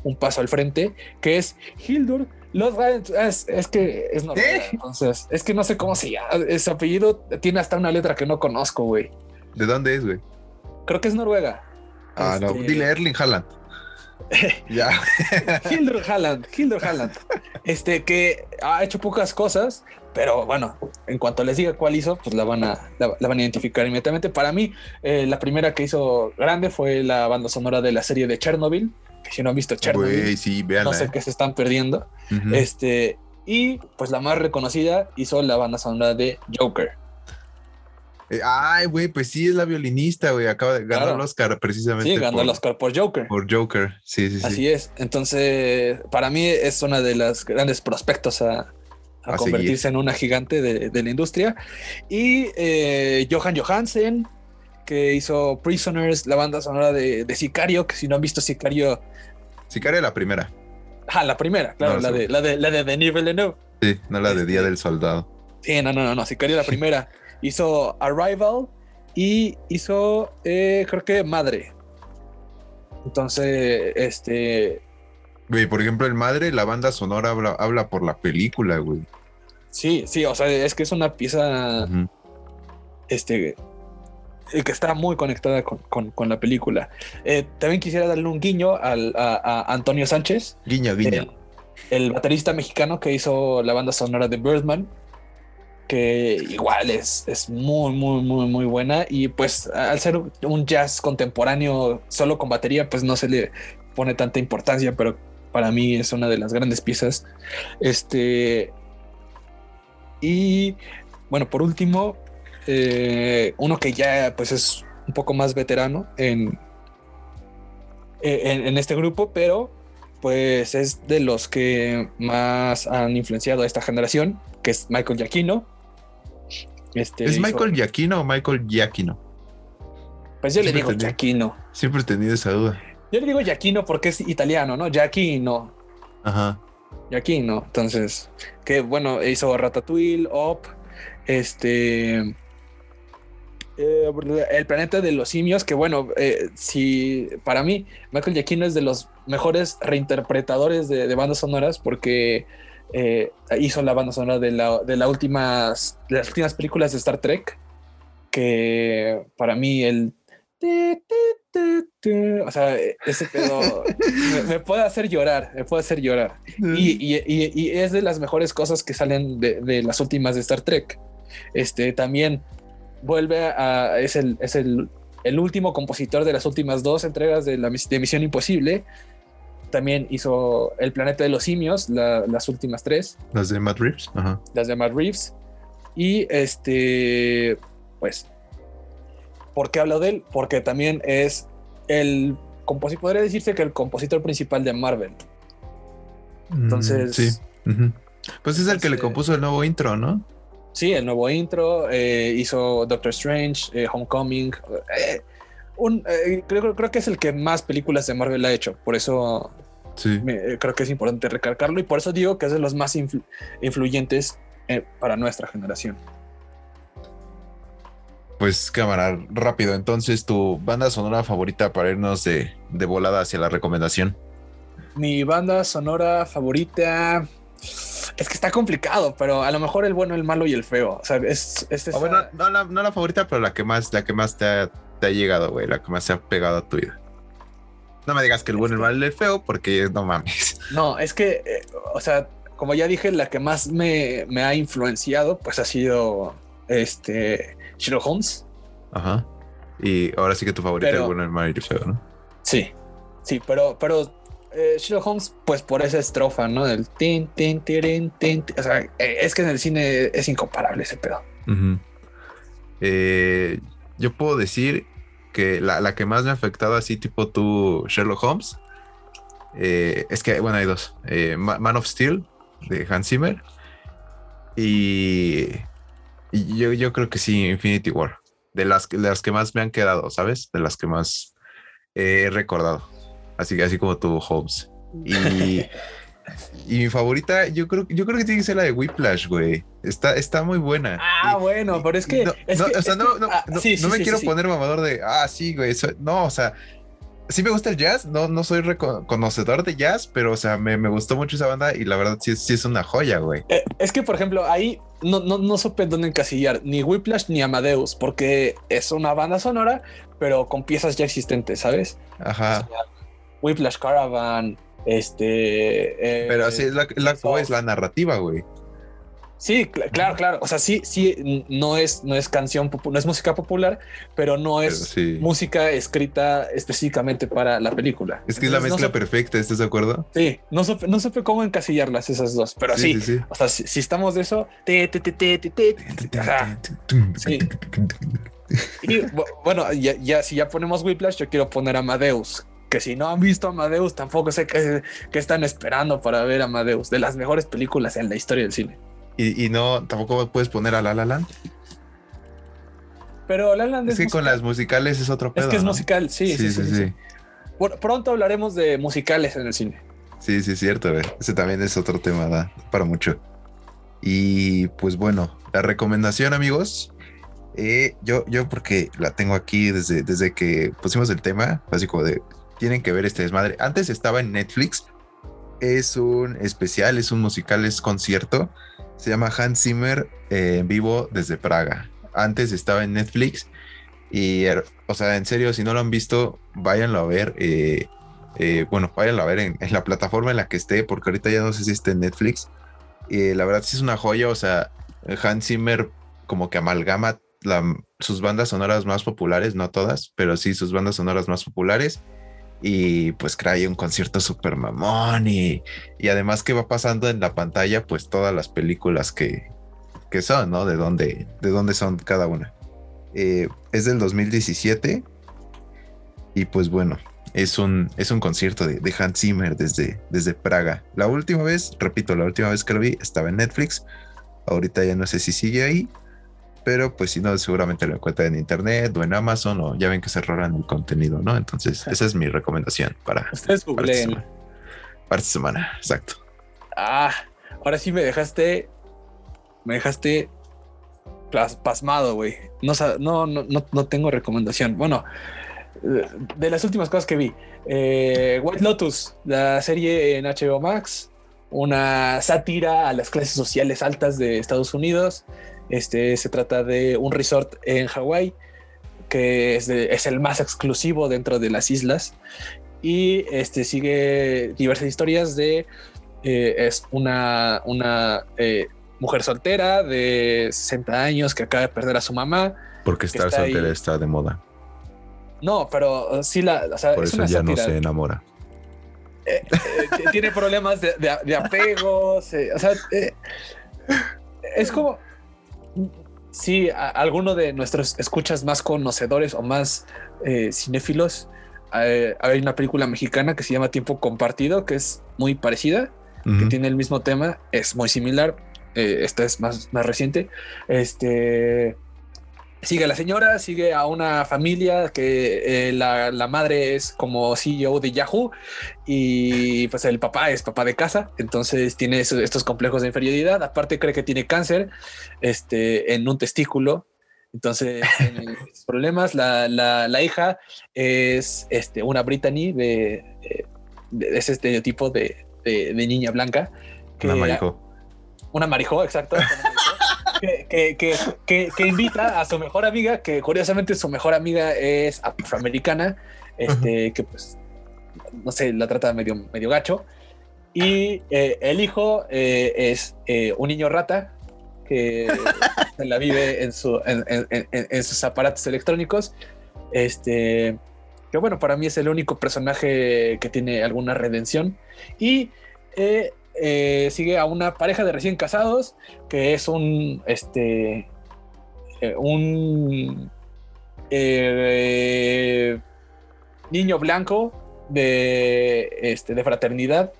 un paso al frente, que es Hildur es, es, que es normal. Entonces, es que no sé cómo se llama. Su apellido tiene hasta una letra que no conozco, güey. ¿De dónde es, güey? Creo que es Noruega. Ah, no, este, dile Erling Haaland. *laughs* ya. Hildur Haaland, Hildur Haaland. Este que ha hecho pocas cosas, pero bueno, en cuanto les diga cuál hizo, pues la van a, la, van a identificar inmediatamente. Para mí, eh, la primera que hizo grande fue la banda sonora de la serie de Chernobyl. Que si no han visto Chernobyl, no sé qué se están perdiendo. Este, y pues la más reconocida hizo la banda sonora de Joker. Eh, ay, güey, pues sí es la violinista, güey. Acaba de ganar el Oscar precisamente. Sí, ganó el Oscar por Joker. Por Joker, sí, sí, sí. Así es. Entonces, para mí es una de las grandes prospectos a, convertirse en una gigante de, la industria. Y eh, Johan Johansen, que hizo Prisoners, la banda sonora de, Sicario, que si no han visto Sicario. Sicario la primera. Ah, la primera, claro, la, de, la, de, la de Denis Villeneuve. Sí, no la de Día este, del Soldado. Sí, no, no, no, no, Sicario la primera. *laughs* hizo Arrival y hizo, eh, creo que Madre. Entonces, este. Güey, por ejemplo, el Madre, la banda sonora habla, por la película, güey. Sí, sí, o sea, es que es una pieza. Este. Que está muy conectada con, la película. Eh, también quisiera darle un guiño a, Antonio Sánchez. Guiño, guiño. el baterista mexicano que hizo la banda sonora de Birdman que igual es, es muy, muy, muy, muy buena. Y pues al ser un jazz contemporáneo solo con batería, pues no se le pone tanta importancia, pero para mí es una de las grandes piezas. Este. Y bueno, por último, eh, uno que ya pues es un poco más veterano en, en, en, este grupo, pero pues es de los que más han influenciado a esta generación, que es Michael Giacchino, Este, ¿Es hizo- Michael Giacchino o Michael Giacchino? Pues yo le digo entendí. Giacchino. Siempre he tenido esa duda. Yo le digo Giacchino porque es italiano, ¿no? Giacchino. Ajá. Giacchino. Entonces, que bueno, hizo Ratatouille, Up, este. Eh, el planeta de los simios, que bueno, eh, si para mí Michael Giacchino es de los mejores reinterpretadores de, de bandas sonoras porque eh, hizo la banda sonora de, la, de, la últimas, de las últimas películas de Star Trek, que para mí el... O sea, ese pedo me, me puede hacer llorar, me puede hacer llorar. Y, y, y, y, es de las mejores cosas que salen de, de, las últimas de Star Trek. Este también vuelve a. Es el, es el, el último compositor de las últimas dos entregas de, la, de Misión Imposible. También hizo El Planeta de los Simios, la, las últimas tres. Las de Matt Reeves. Ajá. Las de Matt Reeves. Y este. Pues. ¿Por qué hablo de él? Porque también es el compositor. Podría decirse que el compositor principal de Marvel. Entonces. Sí. Uh -huh. Pues es el que le Entonces, compuso el nuevo intro, ¿no? Sí, el nuevo intro. Eh, hizo Doctor Strange, eh, Homecoming. Eh, un, creo, creo, que es el que más películas de Marvel ha hecho. Por eso sí. me, creo que es importante recalcarlo. Y por eso digo que es de los más influ influyentes para nuestra generación. Pues cámara, rápido. Entonces, tu banda sonora favorita para irnos de, de volada hacia la recomendación. Mi banda sonora favorita. Es que está complicado, pero a lo mejor el bueno, el malo y el feo. O sea, es, es esa... bueno, no la, no la, favorita, pero la que más, la que más te ha, te ha llegado, güey, la que más se ha pegado a tu vida. No me digas que el bueno, el malo y el feo, porque no mames. *laughs* No, es que, eh, o sea, como ya dije, la que más me, me ha influenciado, pues ha sido este Sherlock Holmes. Ajá. Y ahora sí que tu favorita pero, el bueno, el malo y el feo, ¿no? Sí, sí, pero, pero eh, Sherlock Holmes, pues por esa estrofa, ¿no? Del tin, tin, tirin, tin. O sea, eh, es que en el cine es incomparable ese pedo. Eh, yo puedo decir que la, la, que más me ha afectado así, tipo tú, Sherlock Holmes, es que, bueno, hay dos. Man of Steel, de Hans Zimmer. Y, y yo, yo, creo que sí, Infinity War. De las, de las que más me han quedado, ¿sabes? De las que más he recordado. Así que así como tu Holmes. Y, *laughs* y mi favorita, yo creo, yo creo que tiene que ser la de Whiplash, güey. Está, está muy buena. Ah, y, bueno, pero es que. No, es no, que, o sea, es no, que, no, ah, no, sí, no sí, me sí, quiero sí, poner mamador de, ah, sí, güey. No, o sea, sí me gusta el jazz. No, no soy conocedor de jazz, pero, o sea, me, me, gustó mucho esa banda y la verdad sí, sí es una joya, güey. Eh, es que, por ejemplo, ahí no, no, no supe dónde encasillar ni Whiplash ni Amadeus, porque es una banda sonora, pero con piezas ya existentes, ¿sabes? Ajá. O sea, Whiplash Caravan, este. Eh, pero así es la, la, es la narrativa, güey. Sí, cl claro, claro. O sea, sí, sí, no es, no es canción, no es música popular, pero no es pero sí. música escrita específicamente para la película. Es que es la mezcla no perfecta, ¿estás de acuerdo? Sí, no supe, no supe cómo encasillarlas esas dos, pero sí, sí, sí. o sea, si, si, estamos de eso, sí. Y bueno, ya, ya, si ya ponemos Whiplash, yo quiero poner Amadeus, que si no han visto Amadeus, tampoco sé qué, qué están esperando para ver Amadeus, de las mejores películas en la historia del cine. Y, y, no, tampoco puedes poner a La La Land. Pero La La Land es, es que musical. con las musicales es otro pedo. Es que es ¿no? musical, sí, sí, sí. sí, sí. Bueno, pronto hablaremos de musicales en el cine. Sí, sí, es cierto. Güey. Ese también es otro tema, da para mucho. Y pues bueno, la recomendación, amigos. Eh, yo, yo porque la tengo aquí desde, desde que pusimos el tema, así como de tienen que ver este desmadre. Antes estaba en Netflix. Es un especial, es un musical, es concierto. Se llama Hans Zimmer eh, en vivo desde Praga. Antes estaba en Netflix. Y, o sea, en serio, si no lo han visto, váyanlo a ver. Eh, eh, bueno, váyanlo a ver en, en, la plataforma en la que esté, porque ahorita ya no sé si está en Netflix. La verdad sí es una joya. O sea, Hans Zimmer como que amalgama sus bandas sonoras más populares, no todas, pero sí sus bandas sonoras más populares y pues crea un concierto super mamón y, y, además que va pasando en la pantalla pues todas las películas que, que son, ¿no? De dónde, de dónde son cada una. Eh, es del 2017 y pues bueno, es un, es un concierto de, de, Hans Zimmer desde, desde Praga. La última vez, repito, la última vez que lo vi estaba en Netflix, ahorita ya no sé si sigue ahí, pero pues si no, seguramente lo encuentran en internet o en Amazon o ya ven que se rolan el contenido, ¿no? Entonces, esa es mi recomendación para, Ustedes googleen. Para esta semana. Exacto. Ah, ahora sí me dejaste. Me dejaste pasmado, güey. No, no, no, no, no tengo recomendación. Bueno, de las últimas cosas que vi, eh, White Lotus, la serie en HBO Max, una sátira a las clases sociales altas de Estados Unidos. Este se trata de un resort en Hawái que es, de- es el más exclusivo dentro de las islas y este sigue diversas historias de eh, es una, una eh, mujer soltera de 60 años que acaba de perder a su mamá. Porque estar Está ahí. soltera está de moda. No, pero sí la, o sea, Por es eso una ya no se enamora. Eh, tiene problemas de, de- de apegos. o sea, es como si alguno de nuestros escuchas más conocedores o más eh, cinéfilos, eh, hay una película mexicana que se llama Tiempo Compartido, que es muy parecida. que tiene el mismo tema, es muy similar. eh, esta es más, más reciente. Este sigue a la señora, sigue a una familia que eh, la, la madre es como CEO de Yahoo y pues el papá es papá de casa, entonces tiene esos- estos complejos de inferioridad. Aparte, cree que tiene cáncer este, en un testículo. Entonces, tiene *laughs* problemas. La, la, la hija es este, una Brittany de, eh, de ese estereotipo de, de, de niña blanca. Que, Una marijo. Una marijó, exacto. *laughs* que, que, que, invita a su mejor amiga, que curiosamente su mejor amiga es afroamericana, este, que pues, no sé, la trata medio, medio gacho. Y eh, el hijo eh, es eh, un niño rata que *laughs* se la vive en, su, en- en- en sus aparatos electrónicos. Este, que bueno, para mí es el único personaje que tiene alguna redención. Y eh, sigue a una pareja de recién casados que es un este eh, un eh, niño blanco de este de fraternidad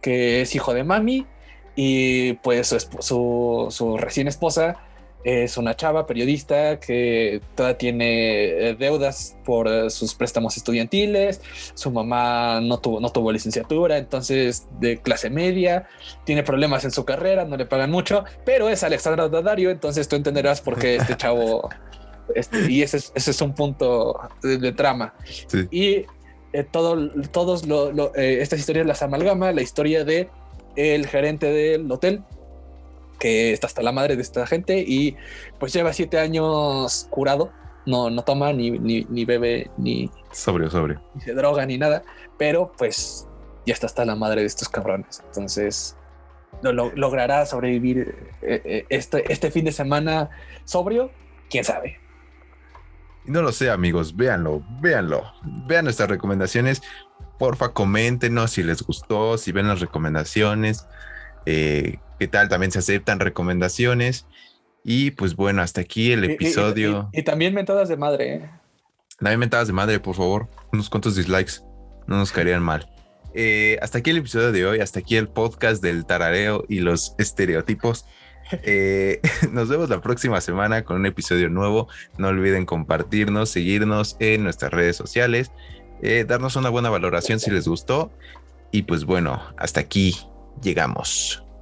que es hijo de mami y pues su, su recién esposa es una chava periodista que toda tiene eh, deudas por eh, sus préstamos estudiantiles. Su mamá no tuvo, no tuvo licenciatura, entonces de clase media, tiene problemas en su carrera, no le pagan mucho, pero es Alexandra Daddario, entonces tú entenderás por qué este chavo. *laughs* este, y ese es, ese es un punto de, de trama. Sí. Y eh, todo, todos lo- lo- eh, estas historias las amalgama, la historia de el gerente del hotel que está hasta la madre de esta gente y pues lleva siete años curado, no, no toma ni, ni, ni bebe ni, Sobrio, sobrio. ni se droga ni nada, pero pues ya está hasta la madre de estos cabrones. Entonces lo, lo- logrará sobrevivir eh, eh, este, este fin de semana sobrio, quién sabe. No lo sé, amigos, véanlo, véanlo. Vean nuestras recomendaciones. Porfa, coméntenos si les gustó, si ven las recomendaciones. eh, ¿Qué tal? También se aceptan recomendaciones. Y pues bueno, hasta aquí el Y- y- y- episodio. Y, y también mentadas de madre. ¿eh? Mentadas de madre, por favor. Unos cuantos dislikes. No nos caerían mal. Eh, hasta aquí el episodio de hoy. Hasta aquí el podcast del tarareo y los estereotipos. Eh, *laughs* nos vemos la próxima semana con un episodio nuevo. No olviden compartirnos, seguirnos en nuestras redes sociales, eh, darnos una buena valoración si les gustó. Y pues bueno, hasta aquí llegamos.